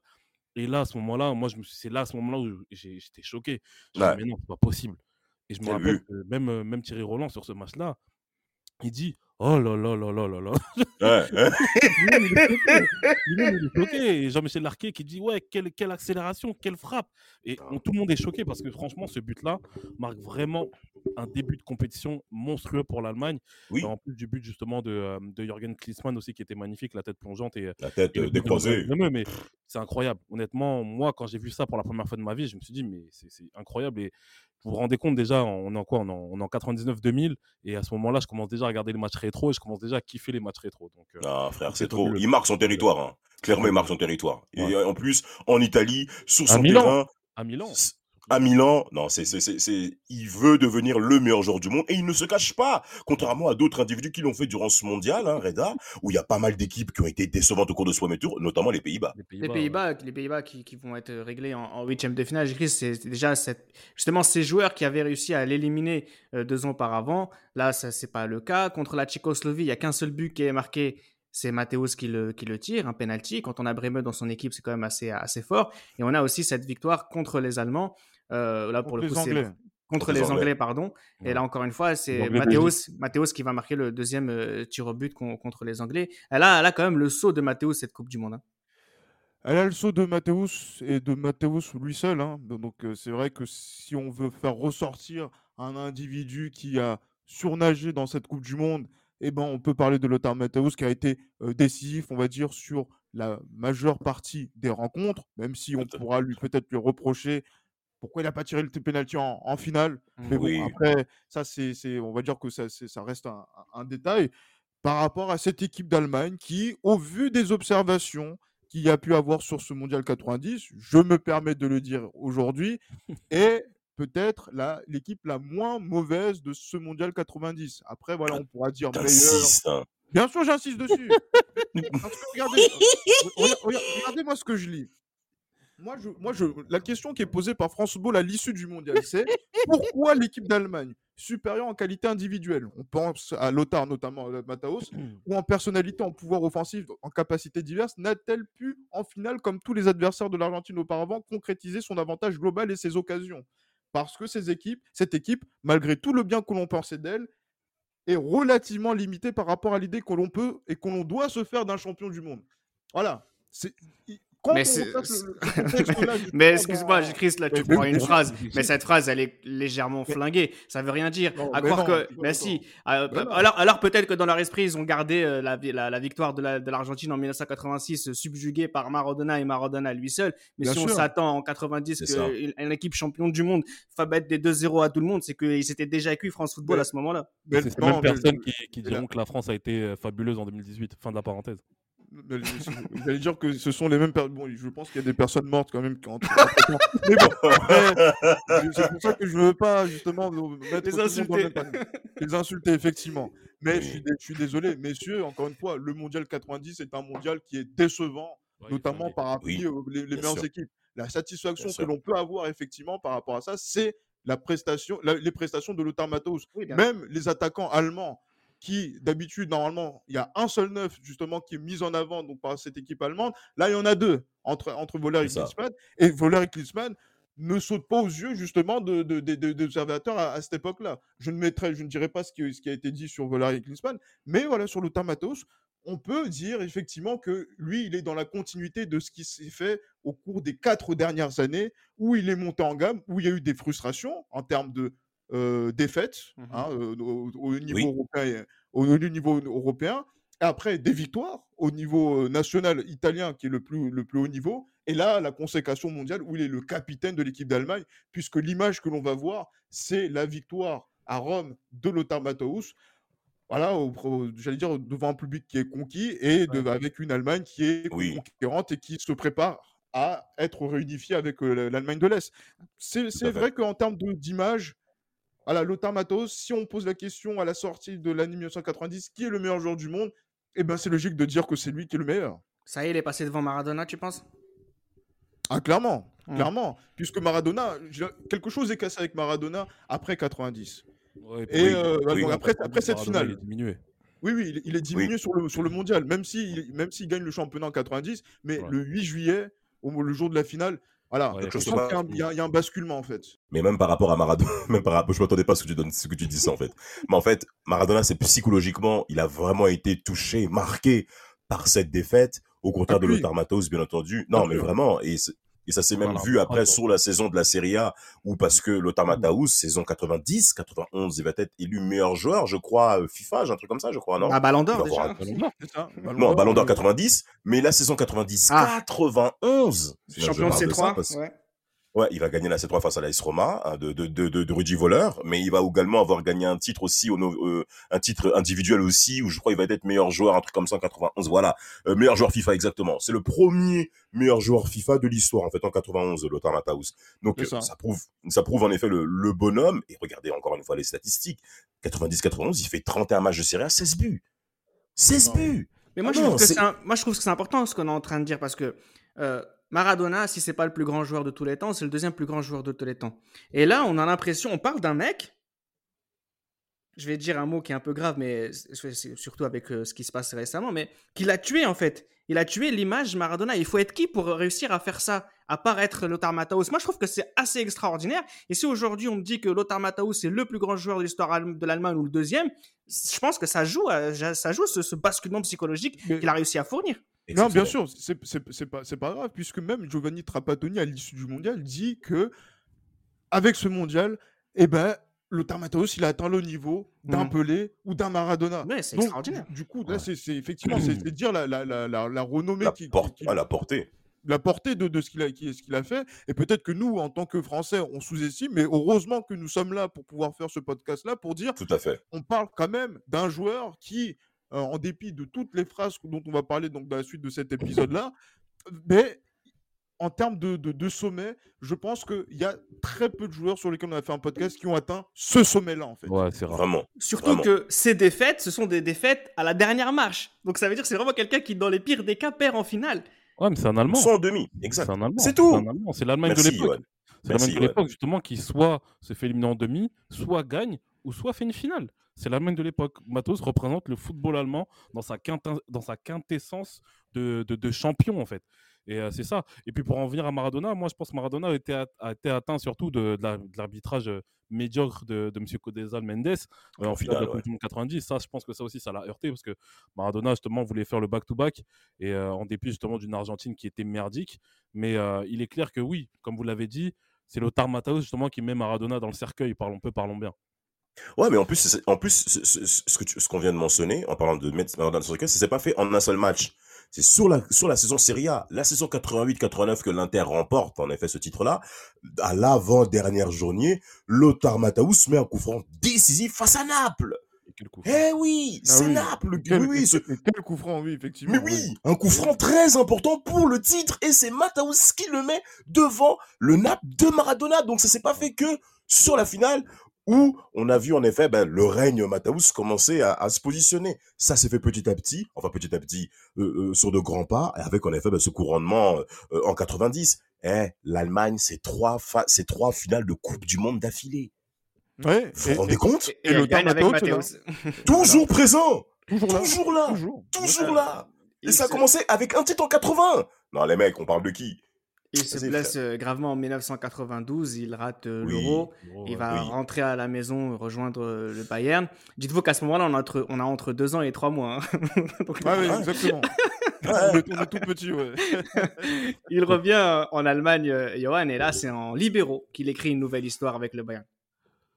Et là, à ce moment-là, moi, c'est là, à ce moment-là où j'étais choqué. Je ouais. dit, mais non, c'est pas possible. Et je me rappelle que même, euh, même Thierry Roland, sur ce match-là, il dit Oh là là là là là là. Ouais. il est choqué. Et Jean-Michel Larquet qui dit Ouais, quelle, quelle accélération, quelle frappe. Et on, tout le monde est choqué parce que franchement, ce but-là marque vraiment un début de compétition monstrueux pour l'Allemagne. Oui. En plus du but justement de, euh, de Jürgen Klinsmann aussi qui était magnifique, la tête plongeante. Et, la tête et, décroisée. Mais c'est incroyable. Honnêtement, moi, quand j'ai vu ça pour la première fois de ma vie, je me suis dit Mais c'est incroyable. Et vous vous rendez compte déjà, on est en quoi? On est en, en 99-2000. Et à ce moment-là, je commence déjà à regarder les matchs rétro et je commence déjà à kiffer les matchs rétro. Donc, euh, ah, frère, c'est trop. Il marque son territoire. Hein. Clairement, il marque son territoire. Ouais. Et en plus, en Italie, sur son à Milan. terrain. À Milan à Milan, non, c'est, c'est, c'est, c'est, il veut devenir le meilleur joueur du monde et il ne se cache pas, contrairement à d'autres individus qui l'ont fait durant ce mondial, hein, Reda, où il y a pas mal d'équipes qui ont été décevantes au cours de ce premier tour, notamment les Pays-Bas. Les Pays-Bas, les Pays-Bas, ouais. les Pays-Bas qui, qui, vont être réglés en huitième de finale. J'écris, c'est déjà cette, justement ces joueurs qui avaient réussi à l'éliminer euh, deux ans auparavant. Là, ça c'est pas le cas. Contre la Tchécoslovaquie, il y a qu'un seul but qui est marqué c'est Mathéos qui le, qui le tire, un penalty. Quand on a Breme dans son équipe, c'est quand même assez, assez fort. Et on a aussi cette victoire contre les Allemands. Euh, là, pour contre le coup, les Anglais. Contre les, les Anglais. Pardon. Ouais. Et là, encore une fois, c'est Mathéos, Mathéos qui va marquer le deuxième euh, tir au but contre les Anglais. Elle a, elle a quand même le saut de Mathéos, cette Coupe du Monde. Hein. Elle a le saut de Mathéos et de Mathéos lui seul. Hein. Donc, euh, c'est vrai que si on veut faire ressortir un individu qui a surnagé dans cette Coupe du Monde, eh ben, on peut parler de Lothar Matthäus qui a été euh, décisif, on va dire, sur la majeure partie des rencontres, même si on pourra lui peut-être lui reprocher pourquoi il n'a pas tiré le penalty en, en finale. Mais oui. bon, après, ça, c'est, on va dire que ça, ça reste un, un, détail par rapport à cette équipe d'Allemagne qui, au vu des observations, qu'il y a pu avoir sur ce mondial 90, je me permets de le dire aujourd'hui, est peut-être la- l'équipe la moins mauvaise de ce mondial 90. Après, voilà, on pourra dire meilleur. Hein. Bien sûr, j'insiste dessus. Parce que regardez, re- re- regardez-moi ce que je lis. Moi, je, moi je, la question qui est posée par France Football à l'issue du mondial, c'est pourquoi l'équipe d'Allemagne, supérieure en qualité individuelle, on pense à Lothar notamment, à Mataos, ou en personnalité, en pouvoir offensif, en capacité diverses, n'a-t-elle pu, en finale, comme tous les adversaires de l'Argentine auparavant, concrétiser son avantage global et ses occasions? Parce que cette équipe, malgré tout le bien que l'on pensait d'elle, est relativement limitée par rapport à l'idée que l'on peut et que l'on doit se faire d'un champion du monde. Voilà. Mais excuse-moi, Chris, là, tu prends une phrase, mais cette phrase, elle est légèrement flinguée. Ça veut rien dire. Non, à mais croire non, que, mais si. Euh, Mais alors, alors peut-être que dans leur esprit, ils ont gardé euh, la, vi- la, la victoire de la- de l'Argentine en 1986 euh, subjuguée par Maradona et Maradona lui seul. Mais Bien si on s'attend en 90 C'est ça. qu'une une équipe champion du monde va mettre des 2-0 à tout le monde, c'est qu'ils s'étaient déjà cuits France Football à ce moment-là. Mais C'est mais- personnes qui, qui diront que la France a été euh, fabuleuse en 2018. Fin de la parenthèse. Je- J'allais dire que ce sont les mêmes personnes. Bon, je pense qu'il y a des personnes mortes quand même. Mais bon, c'est pour ça que je ne veux pas justement mettre Les insulter. Les insulter, effectivement. Mais je, suis dé- je suis désolé, messieurs, encore une fois, le mondial 90 est un mondial qui est décevant, Ouais, notamment par rapport Oui, aux les, meilleures sûr. équipes. La satisfaction Bien que l'on peut avoir effectivement par rapport à ça, c'est la prestation, la- les prestations de Lothar. Oui, bien Même les attaquants allemands qui, d'habitude, normalement, il y a un seul neuf, justement, qui est mis en avant donc, par cette équipe allemande. Là, il y en a deux, entre, entre Voller et. Klinsmann. Et Voller et Klinsmann ne sautent pas aux yeux, justement, de, de- de- de- des observateurs à, à cette époque-là. Je ne mettrai, je ne dirai pas ce qui, ce qui a été dit sur Voller et Klinsmann, mais voilà, sur Lothar Matthaus, on peut dire effectivement que lui, il est dans la continuité de ce qui s'est fait au cours des quatre dernières années, où il est monté en gamme, où il y a eu des frustrations en termes de euh, défaites Mhm. hein, au, au niveau Oui. européen, au, au niveau européen, et après des victoires au niveau national italien qui est le plus, le plus haut niveau, et là la consécration mondiale où il est le capitaine de l'équipe d'Allemagne, puisque l'image que l'on va voir, c'est la victoire à Rome de Lothar Matthaus voilà, j'allais dire devant un public qui est conquis et de- avec une Allemagne qui est Oui. conquérante et qui se prépare à être réunifiée avec l'Allemagne de l'Est. C'est vrai qu'en termes d'image, voilà, Lothar Matthaus, si on pose la question à la sortie de l'année 1990, qui est le meilleur joueur du monde Eh ben, c'est logique de dire que c'est lui qui est le meilleur. Ça y est, il est passé devant Maradona, tu penses? Ah, clairement, clairement. Puisque Maradona, quelque chose est cassé avec Maradona après 90. Ouais, Et euh, oui. après, après cette Maradona, finale. Il est diminué. Oui, oui, il, il est diminué sur, le, sur le mondial, même s'il si, même s'il gagne le championnat en 90, mais Ouais. le 8 juillet, au, le jour de la finale, voilà, Ouais, je sens qu'il y a un- y, a- basculement en fait. Mais même par rapport à Maradona, même par rapport, je m'attendais pas à ce que tu donnes, ce que tu dis ça en fait. Mais en fait, Maradona, c'est psychologiquement, il a vraiment été touché, marqué par cette défaite, au contraire Ah, de. Lothar bien entendu. Non, mais vraiment, et, et ça s'est même Voilà, vu après sur la saison de la Serie A, où parce que Lothar Mm. Matthäus, saison 90, 91, il va être élu meilleur joueur, je crois, euh, FIFA, j'ai un truc comme ça, je crois, non? Ah, Ballon d'Or déjà. un- Non, Ballon d'Or euh, 90, mais la saison 90, Ah. 91. Je Champion de ça C3. parce- ouais. Ouais, il va gagner la C3 face à l'AS Roma hein, de, de, de, Rudy Voller, mais il va également avoir gagné un titre aussi, au, euh, un titre individuel aussi, où je crois qu'il va être meilleur joueur, un truc comme ça en 91, voilà. Euh, meilleur joueur FIFA, exactement. C'est le premier meilleur joueur FIFA de l'histoire, en fait, en 91, Lothar Matthaus. Donc, euh, ça. ça. prouve, ça prouve en effet le, le bonhomme, et regardez encore une fois les statistiques. 90-91, il fait 31 matchs de Serie A, 16 buts. 16 Non. buts! Mais moi, Ah je non, trouve que c'est- c'est un- moi, je trouve que c'est important ce qu'on est en train de dire parce que euh, Maradona, si c'est pas le plus grand joueur de tous les temps, c'est le deuxième plus grand joueur de tous les temps. Et là, on a l'impression, on parle d'un mec. Je vais dire un mot qui est un peu grave, mais surtout avec euh, ce qui se passe récemment, mais qu'il a tué en fait. Il a tué l'image Maradona. Il faut être qui pour réussir à faire ça, à paraître Lothar Matthaus Moi, je trouve que c'est assez extraordinaire. Et si aujourd'hui on me dit que Lothar Matthaus est le plus grand joueur de l'histoire de l'Allemagne ou le deuxième, je pense que ça joue, à- ça joue ce, ce basculement psychologique qu'il a réussi à fournir. Non, bien sûr, c'est pas, pas grave, puisque même Giovanni Trapattoni, à l'issue du mondial, dit que avec ce mondial, eh ben, Lothar Matthaus, il a atteint le niveau d'un Mhm. Pelé ou d'un Maradona. Ouais, c'est Donc, extraordinaire. Du, du coup, là, Ouais. c'est effectivement, c'est dire la, la, la, la, la renommée La, qui, porte, qui- la portée. la portée de, de ce qu'il a, qui- ce qu'il a fait. Et peut-être que nous, en tant que Français, on sous-estime, mais heureusement que nous sommes là pour pouvoir faire ce podcast-là, pour dire Tout à fait. on parle quand même d'un joueur qui, euh, en dépit de toutes les phrases dont on va parler donc dans la suite de cet épisode-là, mais en termes de, de, de sommet, je pense qu'il y a très peu de joueurs sur lesquels on a fait un podcast qui ont atteint ce sommet-là, en fait. Ouais, c'est. Vraiment. Surtout Vraiment. que ces défaites, ce sont des défaites à la dernière marche. Donc ça veut dire que c'est vraiment quelqu'un qui, dans les pires des cas, perd en finale. Ouais, mais c'est un Allemand. En demi, exact. C'est un Allemand. C'est tout. C'est l'Allemagne de l'époque. Yoann. C'est l'Allemagne de l'époque, justement, qui soit se fait éliminer en demi, soit gagne, ou soit fait une finale. C'est l'Allemagne de l'époque. Matos représente le football allemand dans sa, dans sa quintessence de, de, de champion, en fait. Et euh, c'est ça. Et puis pour en venir à Maradona, moi je pense que Maradona a été, at- a été atteint surtout de, de la- de l'arbitrage euh, médiocre de, de M. Codesal Mendes euh, en finale de la Coupe du Monde 90. Ça, je pense que ça aussi, ça l'a heurté parce que Maradona, justement, voulait faire le back-to-back et euh, en dépit justement d'une Argentine qui était merdique. Mais il est clair que oui, comme vous l'avez dit, c'est Lothar Matthäus justement qui met Maradona dans le cercueil. Parlons peu, parlons bien. Ouais, mais en plus, en plus, ce, ce- ce que tu- ce qu'on vient de mentionner, en parlant de mettre Maradona sur c'est pas fait en un seul match. C'est sur la, sur la saison Serie A, la saison 88-89 que l'Inter remporte, en effet, ce titre-là. À l'avant-dernière journée, Lothar Matthäus met un coup franc décisif face à Naples. Et quel coup. Eh oui, Ah c'est oui. Naples. Quel, oui, oui, ce- quel- coup franc, oui, effectivement. mais oui, un coup franc très important pour le titre et c'est Matthäus qui le met devant le Naples de Maradona. Donc ça s'est pas fait que sur la finale où on a vu en effet ben, le règne Matthäus commencer à, à se positionner. Ça s'est fait petit à petit, enfin petit à petit, euh, euh, sur de grands pas, et avec en effet ben, ce couronnement euh, en 90. Eh, l'Allemagne, c'est trois, fa- c'est trois finales de Coupe du Monde d'affilée. Ouais, Vous vous rendez et- compte? Et, Matthäus, Matthäus. Toujours présent, toujours là. toujours là, Toujours. toujours là. Et ça a commencé avec un titre en 80. Non, les mecs, on parle de qui? Il se blesse euh, gravement en 1992, il rate euh, Oui. l'Euro, Oh, il ouais. va oui. rentrer à la maison, rejoindre euh, le Bayern. Dites-vous qu'à ce moment-là, on a entre, on a entre deux ans et trois mois. hein. Donc, oui, exactement. Tout petit, ouais. il revient euh, en Allemagne, euh, Johan, et là, c'est en libéraux qu'il écrit une nouvelle histoire avec le Bayern.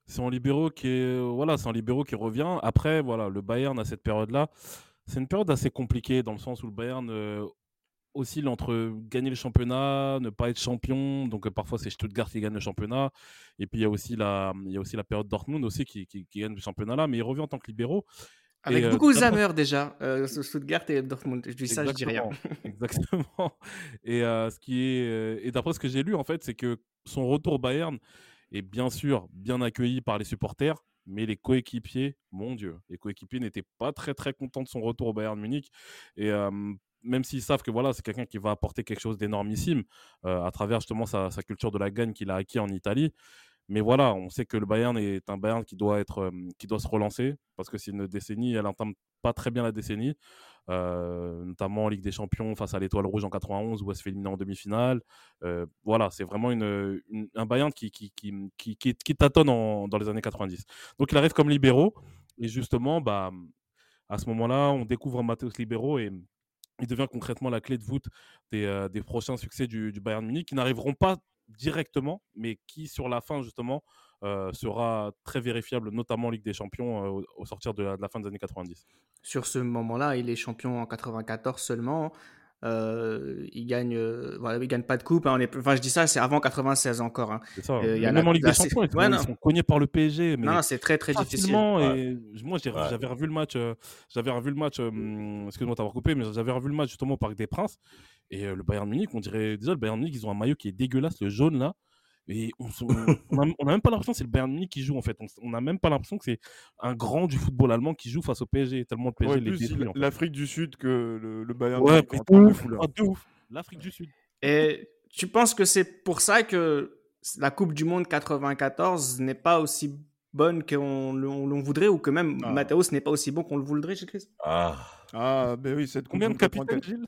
C'est en libéraux qui est voilà, c'est en libéraux qui revient. Après voilà, le Bayern à cette période-là, c'est une période assez compliquée dans le sens où le Bayern euh, oscille entre gagner le championnat, ne pas être champion. Donc euh, parfois c'est Stuttgart qui gagne le championnat. Et puis il y a aussi la il y a aussi la période Dortmund aussi qui, qui, qui gagne le championnat là, mais il revient en tant que libéraux. Avec Et, euh, beaucoup d'après- Zammer déjà, euh, Stuttgart et Dortmund. Je dis ça, je dis rien. Exactement. Et euh, ce qui est euh, et d'après ce que j'ai lu en fait, c'est que son retour au Bayern est bien sûr bien accueilli par les supporters, mais les coéquipiers, mon Dieu, les coéquipiers n'étaient pas très très contents de son retour au Bayern Munich. Et euh, même s'ils savent que voilà, c'est quelqu'un qui va apporter quelque chose d'énormissime euh, à travers justement sa, sa culture de la gagne qu'il a acquis en Italie. Mais voilà, on sait que le Bayern est un Bayern qui doit, être, euh, qui doit se relancer parce que c'est une décennie, elle entame pas très bien la décennie, euh, notamment en Ligue des Champions face à l'Étoile Rouge en 91 où elle se fait éliminer en demi-finale. Voilà, c'est vraiment une, un Bayern qui, qui, qui, qui, tâtonne dans les années 90. Donc il arrive comme libéraux et justement, bah, à ce moment-là, on découvre Matthäus Libéraux et il devient concrètement la clé de voûte des, euh, prochains succès du, Bayern Munich qui n'arriveront pas directement, mais qui sur la fin justement euh, sera très vérifiable, notamment en Ligue des Champions euh, au, au sortir de la, de la fin des années 90. Sur ce moment-là, il est champion en 94 seulement. Euh, il gagne, euh, voilà, il gagne pas de coupe. hein, on est, enfin, je dis ça, c'est avant 96 encore. hein. Ça. Euh, il y a même la- en Ligue des Champions, ils sont, ouais, ils sont cognés par le PSG. Mais Non, c'est très très difficile. facilement. Ouais. Et moi, j'ai- Ouais. j'avais revu le match. euh, j'avais revu le match. euh, hum, Excuse-moi d'avoir coupé, mais j'avais revu le match justement au Parc des Princes. Et euh, le Bayern Munich, on dirait déjà le Bayern Munich, ils ont un maillot qui est dégueulasse, le jaune là. Et on s- on- on a, on a même pas l'impression que c'est le Bayern Munich qui joue en fait. On, s- on a même pas l'impression que c'est un grand du football allemand qui joue face au PSG. Tellement le PSG Ouais, les plus détruit. l'Afrique du Sud que le, le Bayern. Ouais, Munich ouf, couleur. ah, de ouf. L'Afrique du Sud. Et tu penses que c'est pour ça que la Coupe du Monde 94 n'est pas aussi bonne qu'on l'on l'on voudrait ou que même Ah. Matthäus n'est pas aussi bon qu'on le voudrait chez Chris? Ah, Ah, ben oui, cette Combien de capitaines, 94. Gilles?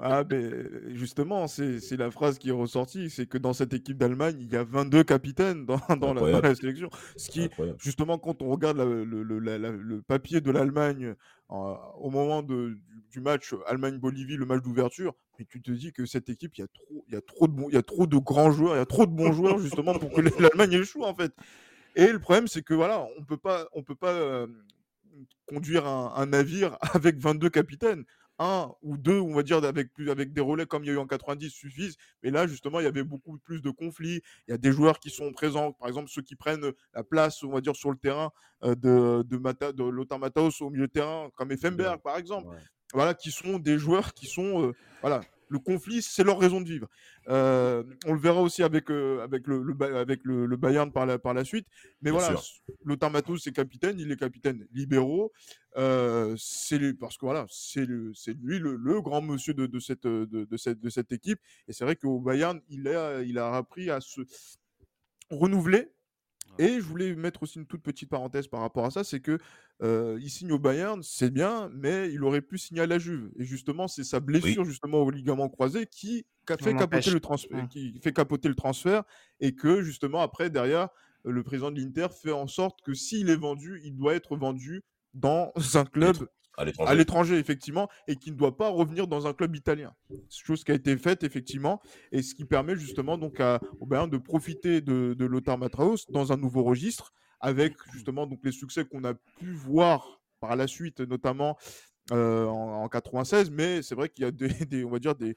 Ah, ben justement, c'est c'est la phrase qui est ressortie c'est que dans cette équipe d'Allemagne, il y a 22 capitaines dans, dans, la, dans Incroyable. la sélection. Ce qui, incroyable. justement, quand on regarde la- le, le- la- la- le papier de l'Allemagne euh, au moment de, du, du match Allemagne-Bolivie, le match d'ouverture, mais tu te dis que cette équipe, il y a trop, il y a trop de bons, il y a trop de grands joueurs, il y a trop de bons joueurs justement pour que l'Allemagne échoue en fait. Et le problème, c'est que voilà, on peut pas, on peut pas euh, conduire un, un navire avec 22 capitaines. Un ou deux, on va dire, avec, plus- avec des relais comme il y a eu en 90 suffisent. Mais là, justement, il y avait beaucoup plus de conflits. Il y a des joueurs qui sont présents, par exemple, ceux qui prennent la place, on va dire, sur le terrain euh, de, de, Mata, de Lothar Matthaus au milieu de terrain, comme Effenberg, par exemple. Ouais. Voilà, qui sont des joueurs qui sont, euh, voilà, Le conflit, c'est leur raison de vivre. Euh, on le verra aussi avec, euh, avec, le, le Ba- avec le, le Bayern par la, par la suite. Mais Bien voilà. Lothar Matthäus, c'est capitaine, il est capitaine libéraux. Euh, c'est lui, parce que voilà, c'est lui le, le grand monsieur de, de cette, de, de cette, de cette équipe. Et c'est vrai qu'au Bayern, il a, il a appris à se renouveler. Et je voulais mettre aussi une toute petite parenthèse par rapport à ça, c'est que euh, il signe au Bayern, c'est bien, mais il aurait pu signer à la Juve. Et justement, c'est sa blessure justement au ligament croisé qui fait capoter le transfert, qui fait capoter le transfert, et que justement après derrière, le président de l'Inter fait en sorte que s'il est vendu, il doit être vendu dans un club À l'étranger. effectivement, et qui ne doit pas revenir dans un club italien. Chose qui a été faite, effectivement, et ce qui permet justement donc à, au Bayern de profiter de, de Lothar Matthäus dans un nouveau registre, avec justement donc les succès qu'on a pu voir par la suite, notamment euh, en, en 96, mais c'est vrai qu'il y a des, des- on va dire des,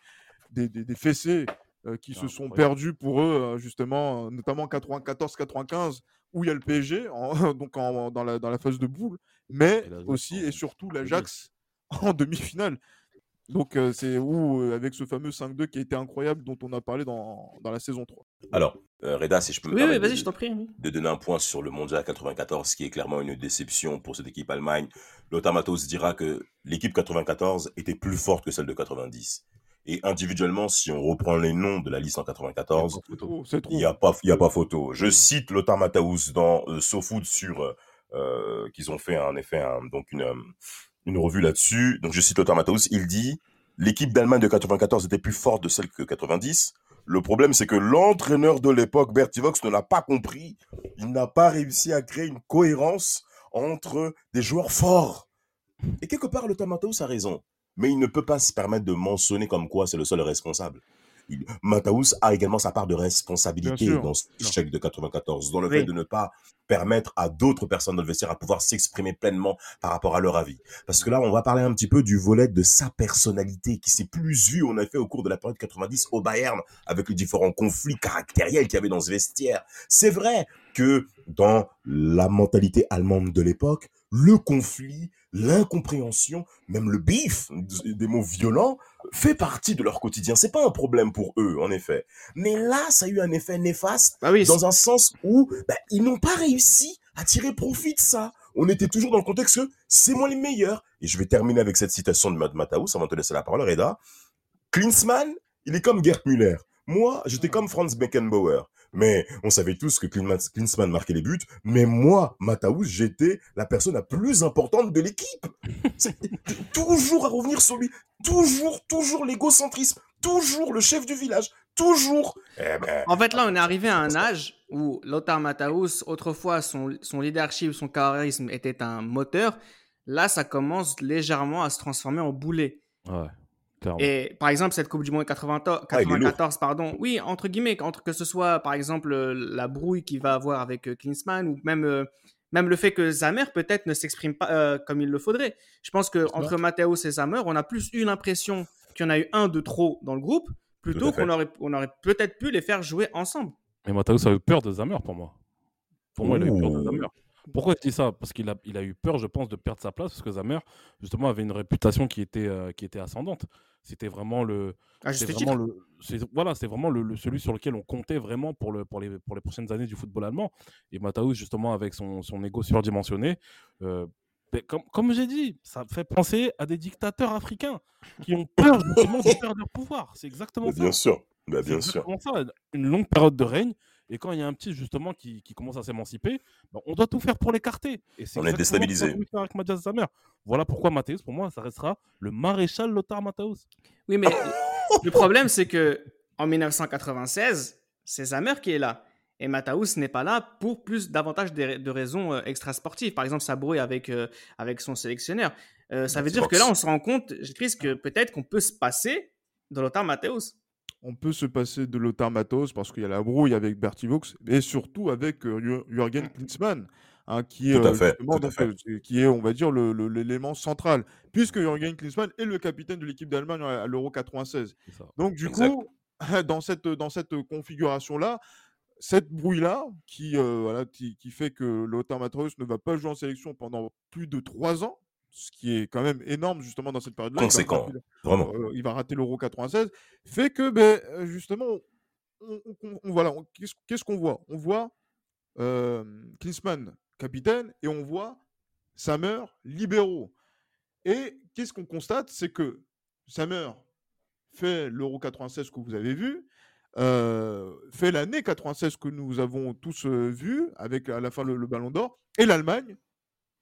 des, des- des fessées euh, qui se sont perdus pour eux, euh, justement, notamment en 94-95, où il y a le PSG, en- donc en- dans, la, dans la phase de boule, mais aussi et surtout l'Ajax en demi-finale. Donc euh, c'est où, euh, avec ce fameux 5-2 qui a été incroyable, dont on a parlé dans, dans la saison 3. Alors, euh, Reda, si je peux me Oui, oui, permettre de- vas-y, je t'en prie. oui. de donner un point sur le mondial 94, qui est clairement une déception pour cette équipe Allemagne. Lothar Matthäus dira que l'équipe 94 était plus forte que celle de 90. Et individuellement, si on reprend les noms de la liste en 94, Oh, c'est trop. il n'y a, pas- il y a pas photo. Je cite Lothar Matthäus dans euh, SoFoot sur qu'ils ont fait en effet un- donc une, euh, une revue là-dessus. Donc je cite Lothar Matthäus, il dit l'équipe d'Allemagne de 94 était plus forte de celle que 90. Le problème, c'est que l'entraîneur de l'époque, Bertie Vox, ne l'a pas compris. Il n'a pas réussi à créer une cohérence entre des joueurs forts. Et quelque part, Lothar Matthäus a raison. Mais il ne peut pas se permettre de mentionner comme quoi c'est le seul responsable. Il- a également sa part de responsabilité dans ce chèque de 94, dans le Oui. fait de ne pas permettre à d'autres personnes dans le vestiaire à pouvoir s'exprimer pleinement par rapport à leur avis. Parce que là, on va parler un petit peu du volet de sa personnalité qui s'est plus vu, en effet, au cours de la période 90 au Bayern, avec les différents conflits caractériels qu'il y avait dans ce vestiaire. C'est vrai que dans la mentalité allemande de l'époque, le conflit, l'incompréhension, même le bif, des mots violents, fait partie de leur quotidien. C'est pas un problème pour eux, en effet. Mais là, ça a eu un effet néfaste oui, dans un sens où bah, ils n'ont pas réussi à tirer profit de ça. On était toujours dans le contexte que c'est moi les meilleurs. Et je vais terminer avec cette citation de Matt Matthäus avant de te laisser la parole, Reda. Klinsmann, il est comme Gerd Müller. Moi, j'étais comme Franz Beckenbauer. Mais on savait tous que Klinsmann marquait les buts. Mais moi, Matthäus, j'étais la personne la plus importante de l'équipe. C'est toujours à revenir sur lui. Toujours, toujours l'égocentrisme. Toujours le chef du village. Toujours. Eh ben, En fait, là, on est arrivé à un âge où Lothar Matthäus, autrefois, son, son leadership, son charisme était un moteur. Là, ça commence légèrement à se transformer en boulet. Ouais, clairement. Et par exemple, cette Coupe du Monde 94, Ah, il est lourd. 94, pardon, oui, entre guillemets, entre que ce soit par exemple euh, la brouille qu'il va avoir avec euh, Klinsmann ou même, euh, même le fait que Zamer peut-être ne s'exprime pas euh, comme il le faudrait. Je pense que entre Matthäus et Zamer, on a plus eu l'impression qu'il y en a eu un de trop dans le groupe plutôt qu'on aurait, on aurait peut-être pu les faire jouer ensemble. Mais Matthäus a eu peur de Zamer pour moi. Pour moi, il a eu peur de. Zamer. Pourquoi je dis ça? Parce qu'il a, il a eu peur, je pense, de perdre sa place, parce que Zamer, justement, avait une réputation qui était, euh, qui était ascendante. C'était vraiment le. Vraiment voilà, c'est vraiment le, le- celui sur lequel on comptait vraiment pour, le, pour, les, pour les prochaines années du football allemand. Et Matthäus, justement, avec son, son ego surdimensionné, euh, ben, comme, comme j'ai dit, ça fait penser à des dictateurs africains qui ont peur justement de perdre leur pouvoir. C'est exactement ça. bien sûr. Bah, bien sûr. ça. Une longue période de règne. Et quand il y a un petit justement qui, qui commence à s'émanciper, ben, on doit tout faire pour l'écarter. Et c'est On est déstabilisé. voulu faire avec Mathias Zamer. Voilà pourquoi Matthäus, pour moi, ça restera le maréchal Lothar Matthäus. Oui, mais le problème, c'est que en 1996, c'est Zamer qui est là. Et Matthäus n'est pas là pour plus davantage de, de raisons euh, extrasportives. Par exemple, sa brouille avec, euh, avec son sélectionneur. Euh, ça veut dire que là, on se rend compte, je crise que peut-être qu'on peut se passer de Lothar Matthäus. On peut se passer de Lothar Matthäus parce qu'il y a la brouille avec Bertie Vogts et surtout avec euh, Jür- Jürgen Klinsmann, hein, qui, est, fait, donc, qui on va dire, l'élément central, puisque Jürgen Klinsmann est le capitaine de l'équipe d'Allemagne à, l'Euro 96. C'est ça. Donc, du Exact. coup, dans cette, dans cette configuration-là, cette brouille-là, qui, euh, voilà, qui, qui fait que Lothar Matthäus ne va pas jouer en sélection pendant plus de trois ans, ce qui est quand même énorme justement dans cette période-là. Conséquent, vraiment. Euh, il va rater l'Euro 96, fait que ben, justement, on, voilà, qu'est-ce qu'on voit? On voit euh, Klinsmann capitaine et on voit Sammer libéraux. Et qu'est-ce qu'on constate? C'est que Sammer fait l'Euro 96 que vous avez vu, euh, fait l'année 96 que nous avons tous euh, vu, avec à la fin le, Ballon d'Or, et l'Allemagne,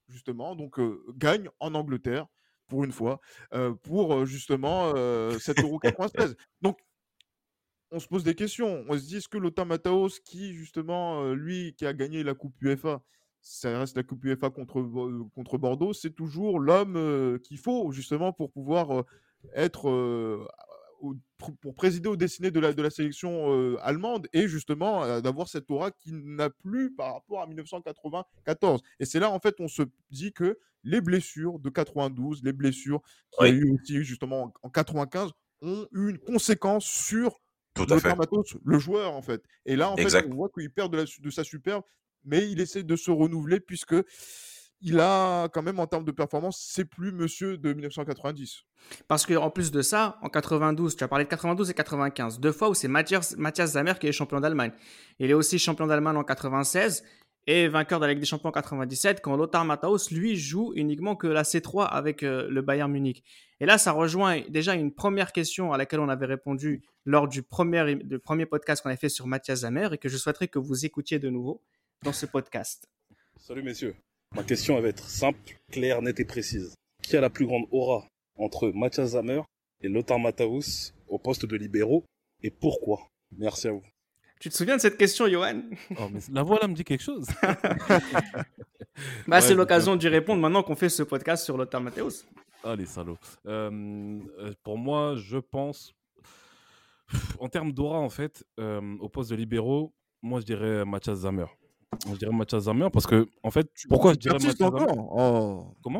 justement, donc gagne en Angleterre, pour une fois, pour justement cet Euro 96. Donc, on se pose des questions. On se dit, est-ce que Lothar Mataos, qui justement, lui, qui a gagné la Coupe UEFA, ça reste la Coupe UEFA contre, contre Bordeaux, c'est toujours l'homme qu'il faut justement pour pouvoir être pour présider aux destinées de la, de la sélection allemande et justement d'avoir cette aura qui n'a plus par rapport à 1994. Et c'est là en fait on se dit que les blessures de 92, les blessures qu'il y a eu aussi justement en 95 ont eu une conséquence sur le, Matos, le joueur en fait. Et là en fait on voit qu'il perd de, la, de sa superbe mais il essaie de se renouveler puisque il a quand même en termes de performance, c'est plus monsieur de 1990. Parce qu'en plus de ça, en 92, tu as parlé de 92 et 95, deux fois où c'est Matthias, Matthias Zamer qui est champion d'Allemagne. Il est aussi champion d'Allemagne en 96 et vainqueur de la Ligue des Champions en 97 quand Lothar Matthaus, lui, joue uniquement que la C3 avec euh, le Bayern Munich. Et là, ça rejoint déjà une première question à laquelle on avait répondu lors du premier, du premier podcast qu'on avait fait sur Matthias Zamer et que je souhaiterais que vous écoutiez de nouveau dans ce podcast. Salut messieurs. Ma question va être simple, claire, nette et précise. Qui a la plus grande aura entre Mathias Zamer et Lothar Matthaus au poste de libéraux et pourquoi? Merci à vous. Tu te souviens de cette question, Johan? Oh, La voix là me dit quelque chose. bah, c'est l'occasion d'y répondre maintenant qu'on fait ce podcast sur Lothar Matthaus. Ah, les salauds. Euh, euh, pour moi, je pense. En termes d'aura, en fait, euh, au poste de libéraux, moi, je dirais Mathias Zamer. Je dirais Mathias Zamer parce que, en fait, pourquoi je dirais Mathias Zamer oh. Comment?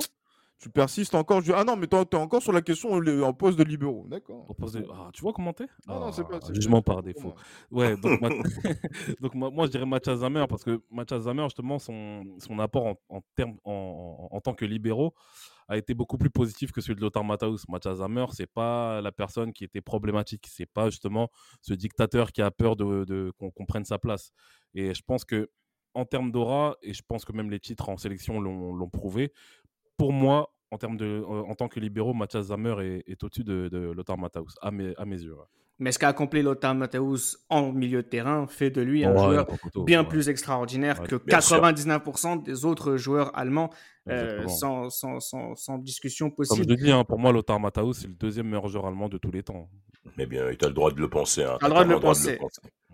Tu persistes encore? Ah non, mais tu es encore sur la question en poste de libéraux. D'accord. Ah, tu vois comment t'es? Non, non, c'est pas. Ah, jugement par défaut. Ouais, donc, donc moi, je dirais Mathias Zamer parce que Mathias Zamer, justement, son, son apport en, en, en, en, tant que libéraux a été beaucoup plus positif que celui de Lothar Matthaus. Mathias Zamer, c'est pas la personne qui était problématique. C'est pas justement ce dictateur qui a peur de, de qu'on prenne sa place. Et je pense que en termes d'aura, et je pense que même les titres en sélection l'ont prouvé, pour moi, en, termes de, en tant que libéraux, Mathias Zammer est, au-dessus de, Lothar Matthaus, à mes yeux. Mais ce qu'a accompli Lothar Matthaus en milieu de terrain fait de lui un joueur bien plus extraordinaire que 99% des autres joueurs allemands, euh, sans, sans, sans, discussion possible. Comme je dis, hein, pour moi, Lothar Matthaus, c'est le deuxième meilleur joueur allemand de tous les temps. Mais bien, tu as le droit de le penser. Hein. Tu as le droit de le penser.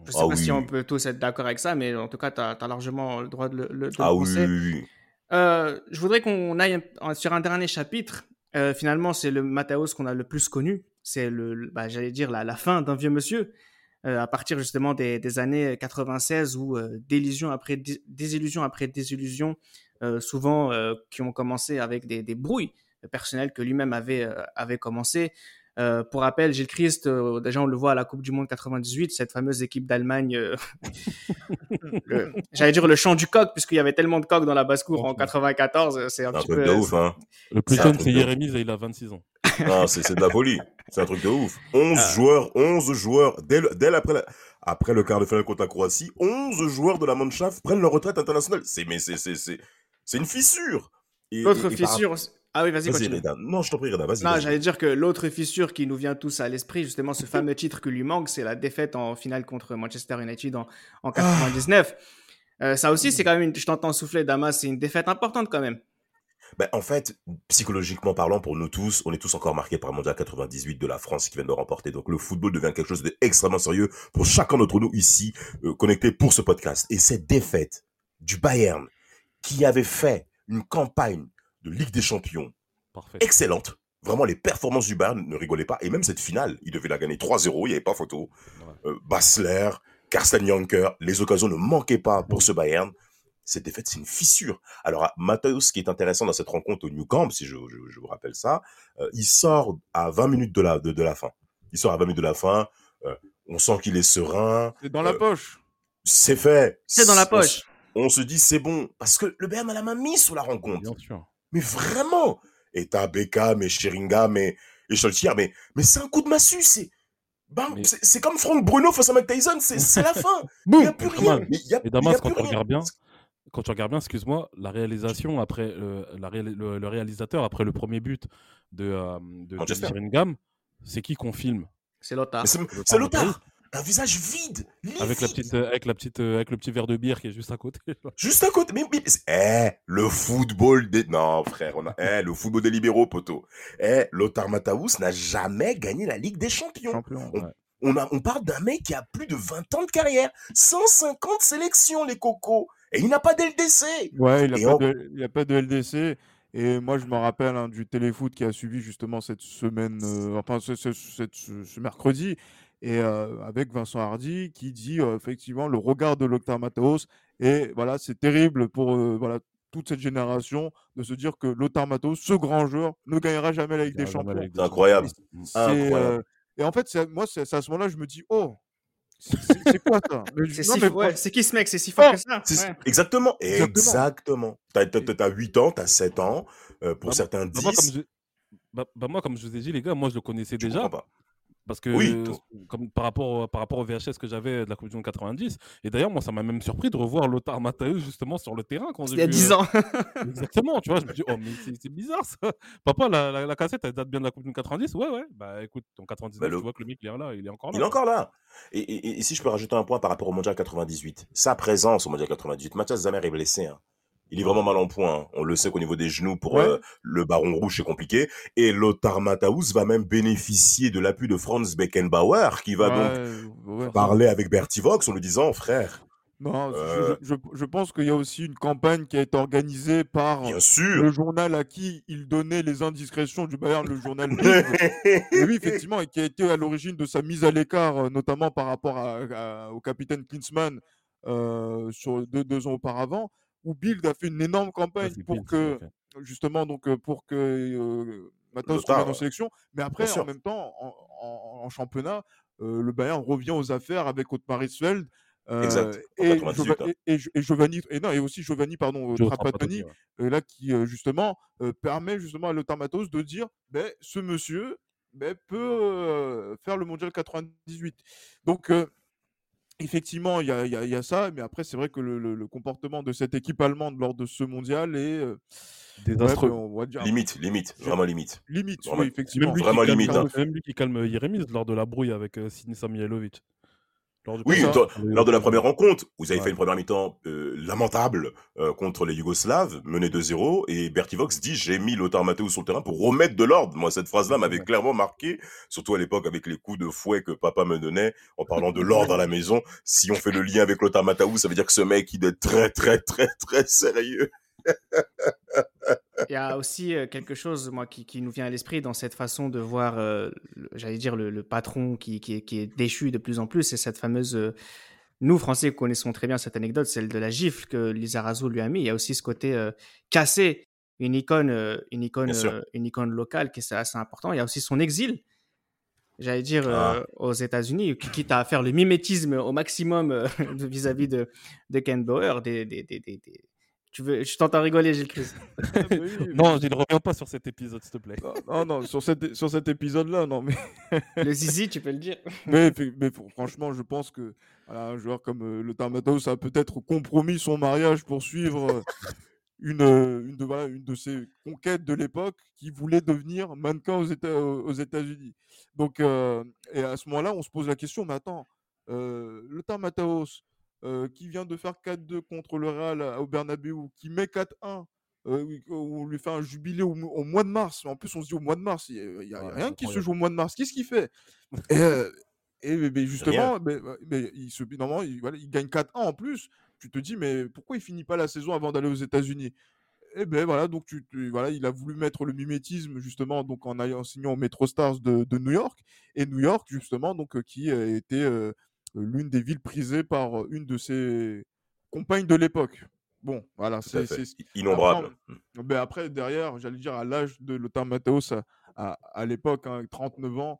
Je ne sais ah pas si on peut tous être d'accord avec ça, mais en tout cas, tu as, largement le droit de le, de ah, penser. Oui, euh, je voudrais qu'on aille sur un dernier chapitre. Euh, finalement, c'est le Matthäus qu'on a le plus connu. C'est le, bah, j'allais dire la, la fin d'un vieux monsieur. Euh, à partir justement des, des années 96 où euh, désillusion après désillusion après désillusion, euh, souvent qui ont commencé avec des, des brouilles personnelles que lui-même avait avait commencé. Euh, pour rappel, Gilles Christ, euh, déjà on le voit à la Coupe du Monde 98, cette fameuse équipe d'Allemagne, euh, j'allais dire le chant du coq, puisqu'il y avait tellement de coqs dans la basse-cour en 94, c'est un, petit peu... De ouf, hein. Le plus jeune, c'est Jérémy, il a 26 ans. Non, c'est de la folie, c'est un truc de ouf. 11 ah. joueurs, 11 joueurs, dès, dès après, après le quart de finale contre la Croatie, 11 joueurs de la Mannschaft prennent leur retraite internationale. C'est mais c'est une fissure. L'autre fissure... Ah oui, vas-y, continue. Non, je t'en prie, Reda, vas-y. Non, j'allais dire que l'autre fissure qui nous vient tous à l'esprit, justement, ce fameux titre que lui manque, c'est la défaite en finale contre Manchester United en, en 99. Euh, ça aussi, c'est quand même, une, je t'entends souffler, Damas, c'est une défaite importante quand même. Ben, en fait, psychologiquement parlant, pour nous tous, on est tous encore marqués par le Mondial 98 de la France qui vient de remporter. Donc le football devient quelque chose d'extrêmement sérieux pour chacun d'entre nous ici, euh, connectés pour ce podcast. Et cette défaite du Bayern, qui avait fait une campagne de Ligue des Champions excellente. Vraiment, les performances du Bayern ne rigolaient pas. Et même cette finale, il devait la gagner 3-0, il n'y avait pas photo. Euh, Basler, Karsten Janker, les occasions ne manquaient pas pour ce Bayern. Cette défaite, c'est une fissure. Alors, Matthäus, ce qui est intéressant dans cette rencontre au New Camp, si je, vous rappelle ça, euh, il sort à 20 minutes de la, de, la fin. Il sort à 20 minutes de la fin. Euh, on sent qu'il est serein. C'est dans la poche. C'est fait. C'est dans la poche. On, se dit, c'est bon. Parce que le Bayern a la main mise sur la rencontre. Bien sûr. Mais vraiment et t'as Beckham et Sheringham et, et Scholtier, mais, mais c'est un coup de massue, c'est. Mais- c'est- C'est comme Frank Bruno face à Mike Tyson, c'est c'est la fin. Il n'y a plus Mais rien. Mais il y a- Et il y Damas, a quand plus rien. regardes bien, quand tu regardes bien, excuse-moi, la réalisation après euh, la le, le réalisateur après le premier but de, euh, de, c'est qui qu'on filme? C'est Lothar. C'est- Lothar. Un visage vide. avec la petite, euh, avec la petite, euh, avec le petit verre de bière qui est juste à côté. là. Juste à côté. Mais, eh, le football des. Non, frère, on a. Eh, le football des libéraux, poteau. Eh, Lothar Matthäus n'a jamais gagné la Ligue des Champions. Champion. On, on, a, on parle d'un mec qui a plus de 20 ans de carrière. 150 sélections, les cocos. Et il n'a pas d'LDC. Ouais, il n'a on- pas, de- il a pas de LDC. Et moi, je me rappelle hein, du téléfoot qui a suivi justement cette semaine, euh, enfin ce, ce- cette- ce- ce mercredi, et euh, avec Vincent Hardy qui dit euh, effectivement le regard de Lothar Matthäus. Et voilà, c'est terrible pour euh, voilà, toute cette génération de se dire que Lothar Matthäus, ce grand joueur, ne gagnera jamais la Ligue des Champions. C'est incroyable. Euh, et en fait, moi, c'est c'est à ce moment-là, je me dis, oh, c'est- quoi ça? C'est si- ouais, qui ce mec? C'est si fort Oh, que ça? Ouais. Exactement. Exactement. Exactement. T'as, t'as, t'as 8 ans, t'as 7 ans. euh, pour Bah, certains, Bah, moi, comme 10. je... bah, bah, moi, comme je vous ai dit, les gars, moi, je le connaissais Tu déjà. pas. Parce que, Oui, euh, comme par rapport, au- par rapport au VHS que j'avais de la Coupe du Monde 90, et d'ailleurs, moi, ça m'a même surpris de revoir Lothar Matthäus justement sur le terrain quand Il y a vu, 10 euh, ans. Exactement, tu vois, je me dis, oh, mais c'est bizarre ça. Papa, la, la, la cassette, elle date bien de la Coupe du Monde 90 Ouais, ouais. Bah écoute, en 99, Bah, le- tu vois que le mec, il est là, il est encore là. Il est encore là. Et, et- et si je peux rajouter un point par rapport au Mondial 98, sa présence au Mondial 98, Mathias Zamer est blessé. hein. Il est vraiment mal en point. hein. On le sait qu'au niveau des genoux, pour Ouais. euh, le Baron Rouge, c'est compliqué. Et Lothar Matthäus va même bénéficier de l'appui de Franz Beckenbauer, qui va donc Ouais, parler avec Bertie Vox en lui disant, frère, Non, je- Euh. je, je- je pense qu'il y a aussi une campagne qui a été organisée par bien sûr. le journal à qui il donnait les indiscrétions du Bayern, le journal. Et oui, effectivement, et qui a été à l'origine de sa mise à l'écart, euh, notamment par rapport à- à- au capitaine Klinsmann euh, sur deux, deux ans auparavant, où Bild a fait une énorme campagne pour que, justement, donc, pour que euh, Matos revienne en sélection. Mais après, en même temps, en, en- en championnat, euh, le Bayern revient aux affaires avec Otmar Hitzfeld. euh, Exact, en et, 98, Giova- hein. et, et, et Giovanni et non et aussi Giovanni pardon Trapattoni ouais. là qui justement permet justement à Lothar Matthäus de dire ben, ce monsieur ben, peut faire le mondial 98 donc effectivement il y a, il y a- il y a ça mais après c'est vrai que le, le- le comportement de cette équipe allemande lors de ce mondial est euh, ouais, Désastreux. on va dire Limite, limite, vraiment limite. limite Vraiment- oui, effectivement même lui, Vraiment qui calme, limite, hein. même lui qui calme Yeremis lors de la brouille avec euh, Sinisa Mihailovic. Lors du Oui, lors de la première rencontre, vous avez Ouais. fait une première mi-temps euh, lamentable euh, contre les Yougoslaves, mené 2-0, et Bertie Vox dit j'ai mis Lothar Matthäus sur le terrain pour remettre de l'ordre. Moi, cette phrase-là m'avait Ouais. clairement marqué, surtout à l'époque avec les coups de fouet que papa me donnait en parlant de l'ordre à la maison. Si on fait le lien avec Lothar Matthäus, ça veut dire que ce mec, il est très, très, très, très sérieux. Il y a aussi quelque chose, moi, qui, qui nous vient à l'esprit dans cette façon de voir, euh, j'allais dire, le, le patron qui, qui, est, qui est déchu de plus en plus. C'est cette fameuse. euh, nous, Français, connaissons très bien cette anecdote, celle de la gifle que Lizarazu lui a mis. Il y a aussi ce côté euh, casser une icône, une, icône, une icône locale qui est assez important. Il y a aussi son exil. J'allais dire Ah. euh, aux États-Unis, qui- quitte à faire le mimétisme au maximum euh, vis-à-vis de, de Ken Bauer. Des, des- des- Tu veux, je t'entends rigoler, Gilles Chris. Ah, bah Non, je ne reviens pas sur cet épisode, s'il te plaît. non, non, non, sur, cet, sur cet épisode-là, non, mais, Le zizi, tu peux le dire. mais, franchement, je pense que voilà, un joueur comme euh, le Matthäus a peut-être compromis son mariage pour suivre euh, une, euh, une, de, voilà, une de ses conquêtes de l'époque qui voulait devenir mannequin aux, Éta- aux États-Unis. Donc, euh, et à ce moment-là, on se pose la question, mais attends, euh, le Matthäus, euh, qui vient de faire 4-2 contre le Real à- au Bernabeu, qui met 4-1, euh, on lui fait un jubilé au, mo- au mois de mars. En plus, on se dit au mois de mars, il n'y a, Ouais, rien qui se joue au mois de mars. Qu'est-ce qu'il fait? Et, euh, et mais- mais justement, Rien. mais, mais il, se, normalement, il, voilà, il gagne 4-1 en plus. Tu te dis, mais pourquoi il finit pas la saison avant d'aller aux États-Unis? Et ben voilà, donc tu, tu- voilà, il a voulu mettre le mimétisme justement donc en allant en signant au Metro Stars de, de New York et New York justement donc qui était euh, l'une des villes prisées par une de ses compagnes de l'époque. Bon, voilà, c'est fait. c'est- Innombrable. ben après, derrière, j'allais dire, à l'âge de Lothar Matthäus, à, à, à l'époque, hein, 39 ans,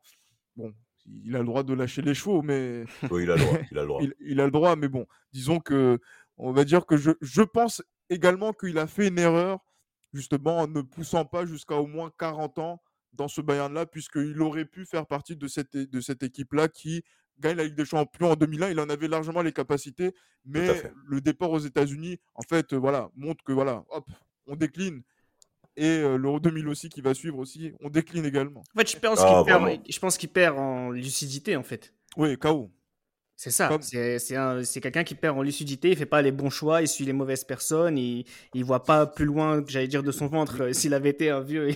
bon, il a le droit de lâcher les chevaux, mais Oui, il a le droit. Il a le droit. il, il a le droit. Mais bon, disons que, on va dire que je, je pense également qu'il a fait une erreur justement en ne poussant pas jusqu'à au moins 40 ans dans ce Bayern-là, puisqu'il aurait pu faire partie de cette, de cette équipe-là qui gagne la Ligue des Champions en 2001. Il en avait largement les capacités, mais le départ aux États-Unis, en fait, voilà, montre que voilà, hop, on décline. Et l'Euro 2000 aussi qui va suivre aussi, on décline également. En fait, je pense ah, qu'il perd, qu perd en lucidité, en fait. Oui, KO. C'est ça, c'est quelqu'un qui perd en lucidité, il fait pas les bons choix, il suit les mauvaises personnes, il, il voit pas plus loin, j'allais dire, de son ventre. Euh, s'il avait été un vieux,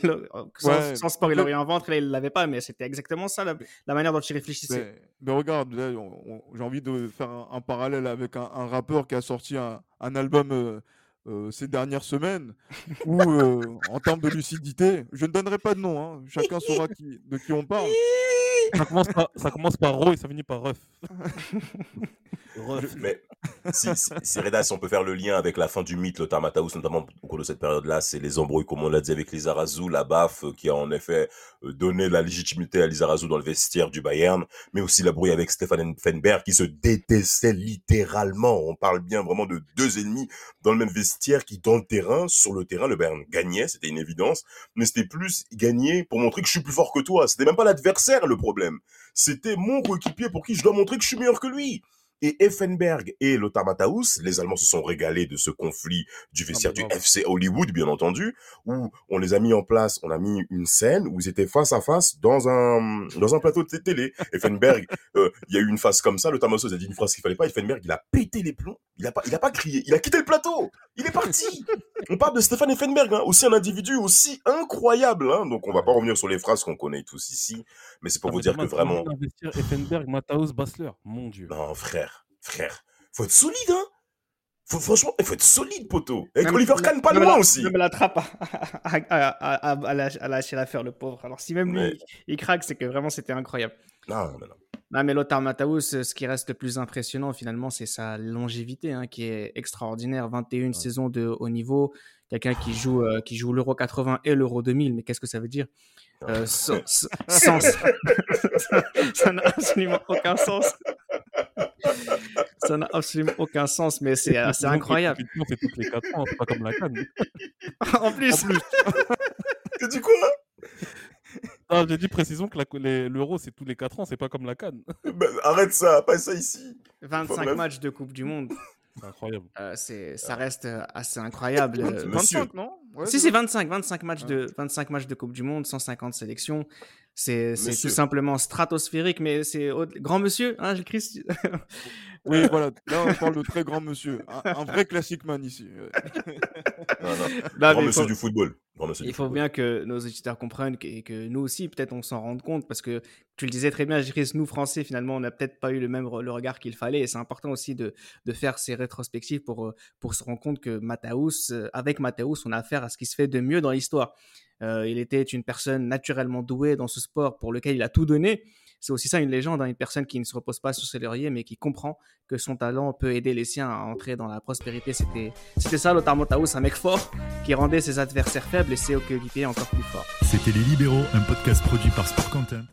sans, sport, il aurait un ventre, là, il l'avait pas, mais c'était exactement ça, la, manière dont il réfléchissait. Mais, regarde, j'ai envie de faire un, parallèle avec un, rappeur qui a sorti un, album euh, euh, ces dernières semaines, où, en termes de lucidité, je ne donnerai pas de nom, hein, chacun saura qui, de qui on parle. Ça commence, par, ça commence par Ro et ça finit par Ref. Mais si, si, Reda, si on peut faire le lien avec la fin du mythe, le Mataus, notamment au cours de cette période-là, c'est les embrouilles, comme on l'a dit avec Lizarazu, la baffe euh, qui a en effet euh, donné la légitimité à Lizarazu dans le vestiaire du Bayern, mais aussi la brouille avec Stefan Fenberg qui se détestait littéralement. On parle bien vraiment de deux ennemis dans le même vestiaire qui, dans le terrain, sur le terrain, le Bayern gagnait, c'était une évidence, mais c'était plus gagner pour montrer que je suis plus fort que toi. C'était même pas l'adversaire le problème. C'était mon coéquipier pour qui je dois montrer que je suis meilleur que lui. Et Effenberg et Lothar Matthaus, les Allemands se sont régalés de ce conflit du ah, vestiaire du FC Hollywood, bien entendu, où on les a mis en place, on a mis une scène où ils étaient face à face dans un, dans un plateau de télé. Effenberg, euh, il y a eu une phase comme ça, Lothar Matthaus a dit une phrase qu'il fallait pas, Effenberg, il a pété les plombs, il a pas, il a pas crié, il a quitté le plateau, il est parti. on parle de Stéphane Effenberg, hein, aussi un individu aussi incroyable, hein, donc on va pas revenir sur les phrases qu'on connaît tous ici, mais c'est pour vous dire que vraiment. Effenberg, Matthaus, Bassler, mon dieu. Non, frère frère, faut être solide, hein faut, franchement, il faut être solide, poteau. Et Oliver Kahn, pas loin aussi. Même la trappe à, à, à, lâcher l'affaire, le pauvre. Alors, si même lui, il, craque, c'est que vraiment, c'était incroyable. Non, non, non. Non, mais Lothar Matthaus, ce qui reste le plus impressionnant, finalement, c'est sa longévité, hein, qui est extraordinaire. 21 saisons de haut niveau. Quelqu'un qui joue, euh, qui joue l'Euro 80 et l'Euro 2000. Mais qu'est-ce que ça veut dire? Euh, sans, sans, ça n'a absolument aucun sens ça n'a absolument aucun sens, mais c'est assez incroyable. C'est toutes les 4 ans, c'est pas comme la canne. en plus. En plus. T'as dit quoi ah, j'ai dit précision que l'euro c'est tous les 4 ans, c'est pas comme la canne. Bah, arrête ça, pas ça ici. 25 matchs de Coupe du Monde. C'est incroyable. Euh, ça reste euh, assez incroyable. 25, euh, non Si, c'est 25, 25 matchs, de, 25 matchs de Coupe du Monde, 150 sélections. C'est tout simplement stratosphérique, mais c'est grand monsieur, hein, Christ Oui, voilà. Là, on parle de très grand monsieur. Un, vrai classique man ici. grand monsieur du football. il faut bien que nos auditeurs comprennent et que, nous aussi, peut-être, on s'en rende compte parce que tu le disais très bien, Chris, nous, Français, finalement, on n'a peut-être pas eu le même le regard qu'il fallait et c'est important aussi de, de, faire ces rétrospectives pour, pour se rendre compte que Matthäus, avec Matthäus, on a affaire ce qui se fait de mieux dans l'histoire. Euh, il était une personne naturellement douée dans ce sport pour lequel il a tout donné. C'est aussi ça une légende, hein, une personne qui ne se repose pas sur ses lauriers, mais qui comprend que son talent peut aider les siens à entrer dans la prospérité. C'était, c'était ça, Lothar Montaus, un mec fort qui rendait ses adversaires faibles et ses coéquipiers encore plus forts. C'était Les Libéraux, un podcast produit par Sport Content.